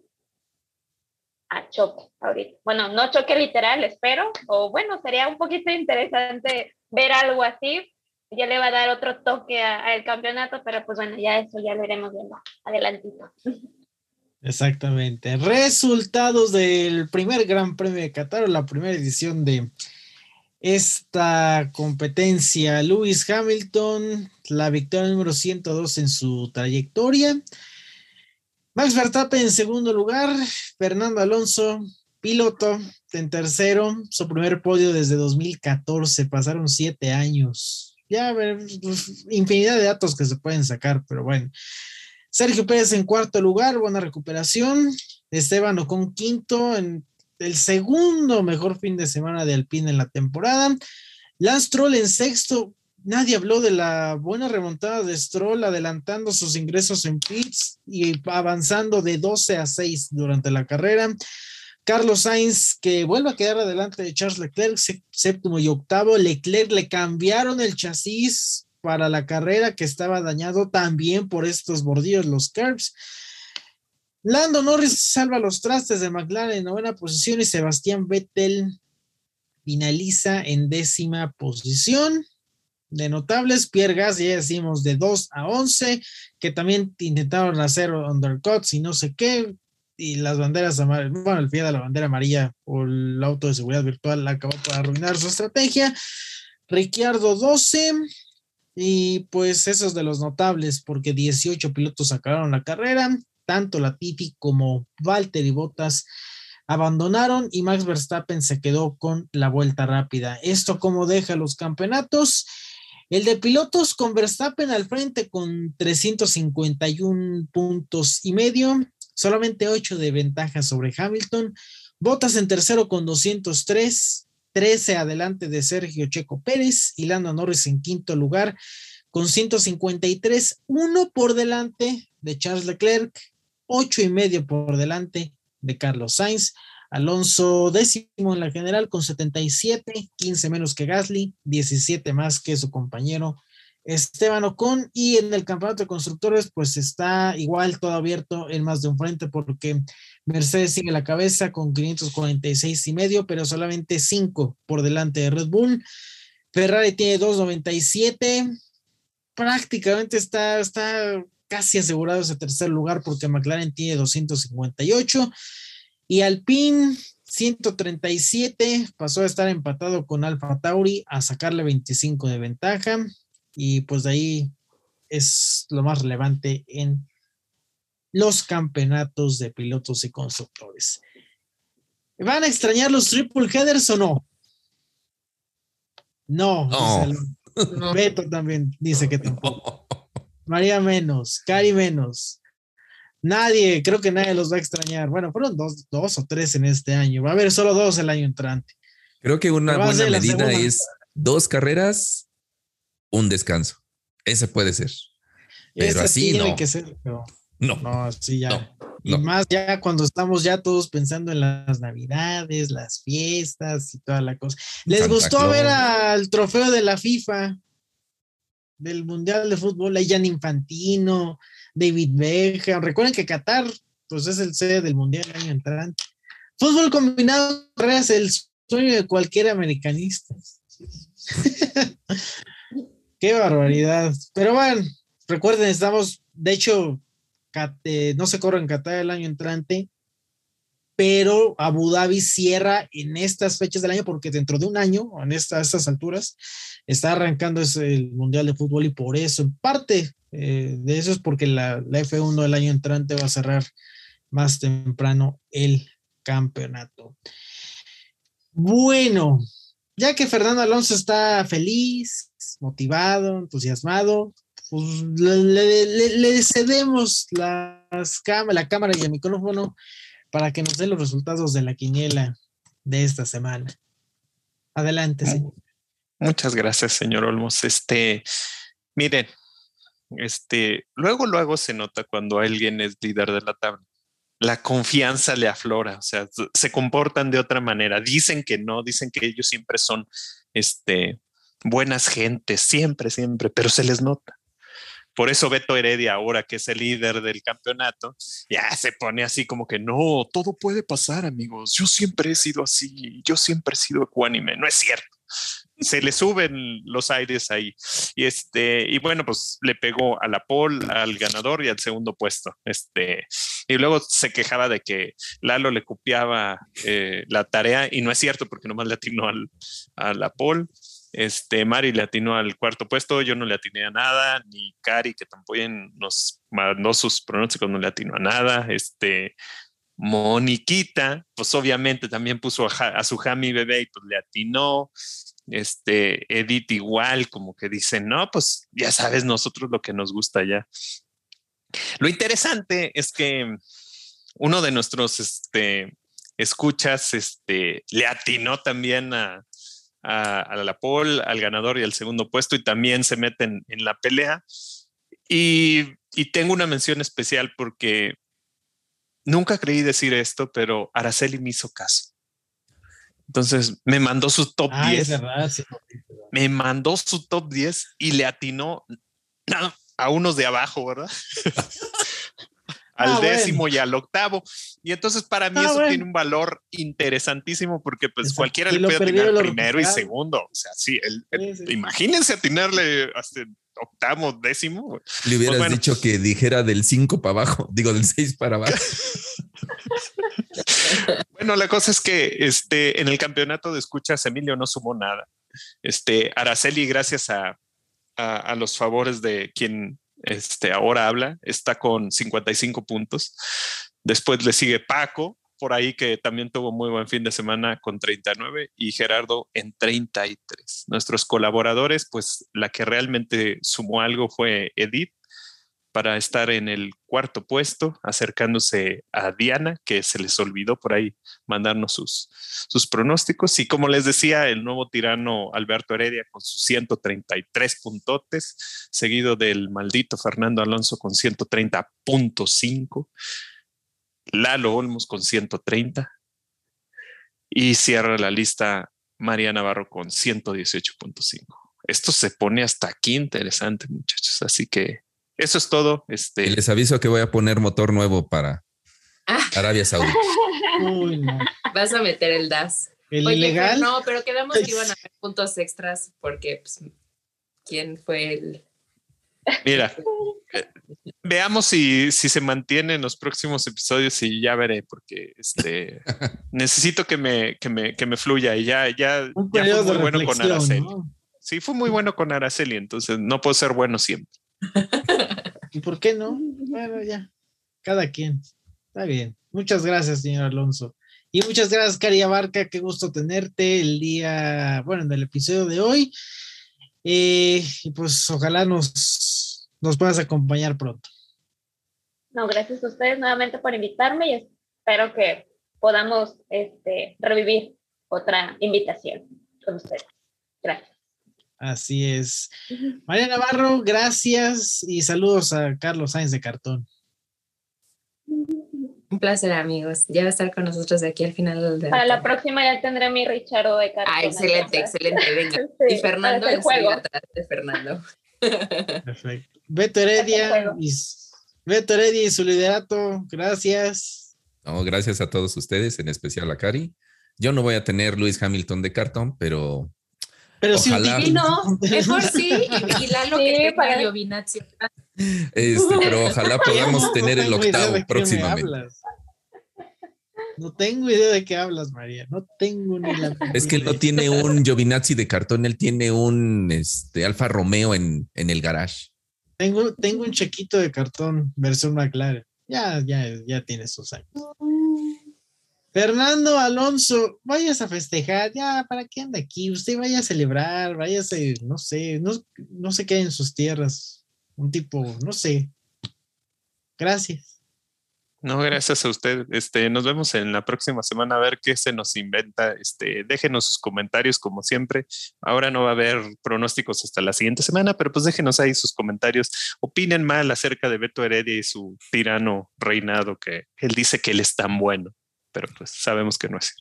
a choque ahorita. Bueno, no choque literal, espero, o bueno, sería un poquito interesante ver algo así. Ya le va a dar otro toque al campeonato, pero pues bueno, ya eso ya lo iremos viendo adelantito. Exactamente. Resultados del primer Gran Premio de Qatar, la primera edición de esta competencia. Lewis Hamilton, la victoria número 102 en su trayectoria. Max Verstappen en segundo lugar, Fernando Alonso, piloto en tercero, su primer podio desde 2014, pasaron siete años. Ya, pues, infinidad de datos que se pueden sacar, pero bueno. Sergio Pérez en cuarto lugar, buena recuperación. Esteban Ocon quinto en el segundo mejor fin de semana de Alpine en la temporada. Lance Stroll en sexto. Nadie habló de la buena remontada de Stroll adelantando sus ingresos en pits y avanzando de 12 a 6 durante la carrera. Carlos Sainz, que vuelve a quedar adelante de Charles Leclerc, séptimo y octavo. Leclerc le cambiaron el chasis para la carrera que estaba dañado también por estos bordillos, los curbs. Lando Norris salva los trastes de McLaren en novena posición y Sebastián Vettel finaliza en décima posición. De notables, Pierre Gas, ya decimos de 2 a 11, que también intentaron hacer undercuts y no sé qué, y las banderas amarillas, bueno, el pie de la bandera amarilla o el auto de seguridad virtual acabó por arruinar su estrategia. Ricciardo 12, y pues esos de los notables, porque 18 pilotos acabaron la carrera, tanto Latifi como Valtteri Bottas abandonaron y Max Verstappen se quedó con la vuelta rápida. Esto como deja los campeonatos. El de pilotos con Verstappen al frente con 351 puntos y medio, solamente 8 de ventaja sobre Hamilton. Botas en tercero con 203, 13 adelante de Sergio Checo Pérez y Lando Norris en quinto lugar con 153, uno por delante de Charles Leclerc, ocho y medio por delante de Carlos Sainz. Alonso décimo en la general con 77, 15 menos que Gasly, 17 más que su compañero Esteban Ocon. Y en el campeonato de constructores, pues está igual todo abierto en más de un frente porque Mercedes sigue la cabeza con 546 y medio, pero solamente 5 por delante de Red Bull. Ferrari tiene 297. Prácticamente está, está casi asegurado ese tercer lugar porque McLaren tiene 258 y Alpine 137 pasó a estar empatado con Alfa Tauri a sacarle 25 de ventaja y pues de ahí es lo más relevante en los campeonatos de pilotos y constructores. ¿Van a extrañar los triple headers o no? No. no. Beto también dice que tampoco. María menos, Cari menos. Nadie, creo que nadie los va a extrañar. Bueno, fueron dos, dos o tres en este año. Va a haber solo dos el año entrante. Creo que una buena medida es dos carreras, un descanso. Ese puede ser. Pero así no. Que ser, no. No, así ya. y más ya cuando estamos ya todos pensando en las navidades, las fiestas y toda la cosa. ¿Les gustó ver al trofeo de la FIFA? Del Mundial de Fútbol, ahí Jan Infantino, David Beckham. Recuerden que Qatar, pues es el sede del Mundial el año entrante. Fútbol combinado es el sueño de cualquier americanista. Qué barbaridad. Pero bueno, recuerden, estamos, de hecho, no se corre en Qatar el año entrante, pero Abu Dhabi cierra en estas fechas del año porque dentro de un año, en estas alturas, está arrancando el Mundial de Fútbol y por eso, en parte eh, de eso es porque la, F1 el año entrante va a cerrar más temprano el campeonato. Bueno, ya que Fernando Alonso está feliz, motivado, entusiasmado, pues le, cedemos las la cámara y el micrófono para que nos dé los resultados de la quiniela de esta semana. Adelante, señor. Muchas gracias, señor Olmos. Este, miren, este, luego, luego se nota cuando alguien es líder de la tabla. La confianza le aflora, o sea, se comportan de otra manera. Dicen que no, dicen que ellos siempre son, este, buenas gentes, siempre, siempre, pero se les nota. Por eso Beto Heredia, ahora que es el líder del campeonato, ya se pone así como que no, todo puede pasar, amigos. Yo siempre he sido así, yo siempre he sido ecuánime. No es cierto se le suben los aires ahí. Y este, y bueno, pues le pegó a la pole, al ganador y al segundo puesto. Este, y luego se quejaba de que Lalo le copiaba eh, la tarea, y no es cierto, porque nomás le atinó al, a la pole. Este, Mari le atinó al cuarto puesto, yo no le atiné a nada, ni Cari, que tampoco nos mandó sus pronósticos, no le atinó a nada. Este, Moniquita, pues obviamente también puso a, su Jami bebé y pues le atinó este, Edith igual, como que dicen, no, pues ya sabes nosotros lo que nos gusta ya. Lo interesante es que uno de nuestros este, escuchas este, le atinó también a, a, la Paul, al ganador y al segundo puesto, y también se meten en la pelea. Y, y tengo una mención especial porque nunca creí decir esto, pero Araceli me hizo caso. Entonces me mandó su top 10. Ah, me mandó su top 10 y le atinó a unos de abajo, ¿verdad? al ah, décimo y al octavo. Y entonces para mí ah, eso tiene un valor interesantísimo porque pues cualquiera le puede atinar primero y segundo. O sea, sí, imagínense atinarle hasta octavo, décimo. Le hubieras pues, dicho que dijera del 5 para abajo, digo del 6 para abajo. bueno, la cosa es que este, en el campeonato de escuchas Emilio no sumó nada. Este, Araceli, gracias a, a, los favores de quien este, ahora habla, está con 55 puntos. Después le sigue Paco por ahí que también tuvo muy buen fin de semana con 39 y Gerardo en 33. Nuestros colaboradores, pues la que realmente sumó algo fue Edith para estar en el cuarto puesto, acercándose a Diana, que se les olvidó por ahí mandarnos sus, sus pronósticos. Y como les decía, el nuevo tirano Alberto Heredia con sus 133 puntotes, seguido del maldito Fernando Alonso con 130.5, Lalo Olmos con 130 y cierra la lista María Navarro con 118.5. Esto se pone hasta aquí interesante, muchachos. Así que eso es todo. Este... les aviso que voy a poner motor nuevo para ah. Arabia Saudita. Vas a meter el DAS. ¿El ilegal? no, pero quedamos que iban a haber puntos extras porque, pues, ¿quién fue el...? Mira, eh, veamos si, si se mantiene en los próximos episodios y ya veré, porque este necesito que me, que me, que me fluya y ya, ya, ya fue muy bueno con Araceli. Sí, fue muy bueno con Araceli, entonces no puedo ser bueno siempre. ¿Y por qué no? Bueno, ya. Cada quien. Está bien. Muchas gracias, señor Alonso. Y muchas gracias, Cari Abarca. Qué gusto tenerte el día, bueno, en el episodio de hoy. Eh, y pues ojalá nos, nos puedas acompañar pronto. No, gracias a ustedes nuevamente por invitarme y espero que podamos este, revivir otra invitación con ustedes. Gracias. Así es. María Navarro, gracias y saludos a Carlos Sáenz de Cartón. Un placer, amigos. Ya va a estar con nosotros de aquí al final del Para la próxima ya tendré mi Richardo de cartón. Ah, excelente, excelente. Venga. y Fernando, el juego. atrás de Fernando. Perfecto. Beto Heredia, y, Beto Heredia y su liderato, gracias. No, gracias a todos ustedes, en especial a Cari. Yo no voy a tener Luis Hamilton de cartón, pero pero Ojalá. sí, no, mejor sí, y, la lo que para Giovinazzi. Este, pero ojalá podamos tener el octavo próximamente. No tengo idea de qué hablas, María. No tengo ni la. Es que él no tiene un Giovinazzi de cartón, él tiene un este, Alfa Romeo en, en el garage. Tengo, tengo un chequito de cartón, versión McLaren. Ya, ya, ya tiene sus años. Fernando Alonso, vayas a festejar, ya, ¿para qué anda aquí? Usted vaya a celebrar, váyase, no sé, no, no se quede en sus tierras. Un tipo, no sé. Gracias. No, gracias a usted. Este, nos vemos en la próxima semana a ver qué se nos inventa. Este, déjenos sus comentarios como siempre. Ahora no va a haber pronósticos hasta la siguiente semana, pero pues déjenos ahí sus comentarios. Opinen mal acerca de Beto Heredia y su tirano reinado que él dice que él es tan bueno pero pues sabemos que no es.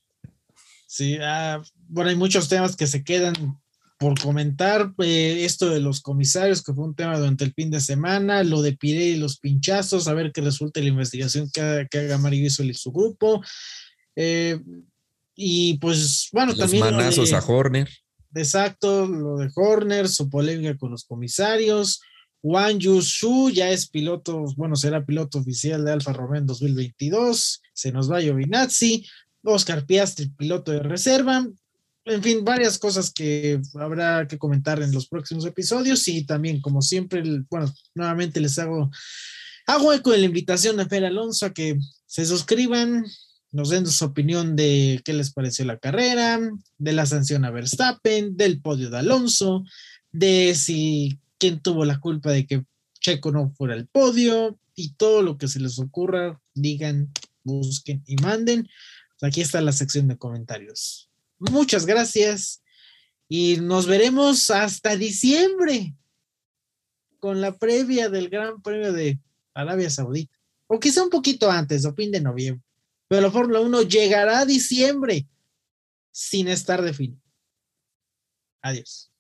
Sí, ah, bueno, hay muchos temas que se quedan por comentar. Eh, esto de los comisarios, que fue un tema durante el fin de semana, lo de Pirelli y los pinchazos, a ver qué resulta la investigación que, que haga Mario y su grupo. Eh, y pues, bueno, los también. Manazos a Horner. Exacto, lo de Horner, su polémica con los comisarios. Wang Yushu ya es piloto, bueno, será piloto oficial de Alfa Romeo en 2022. Se nos va Giovinazzi. Oscar Piastri, piloto de reserva. En fin, varias cosas que habrá que comentar en los próximos episodios. Y también, como siempre, bueno, nuevamente les hago, hago eco de la invitación a Fer Alonso a que se suscriban, nos den su opinión de qué les pareció la carrera, de la sanción a Verstappen, del podio de Alonso, de si quién tuvo la culpa de que Checo no fuera al podio y todo lo que se les ocurra, digan, busquen y manden. Aquí está la sección de comentarios. Muchas gracias y nos veremos hasta diciembre con la previa del Gran Premio de Arabia Saudita. O quizá un poquito antes, o fin de noviembre. Pero la Fórmula 1 llegará a diciembre sin estar definido. Adiós.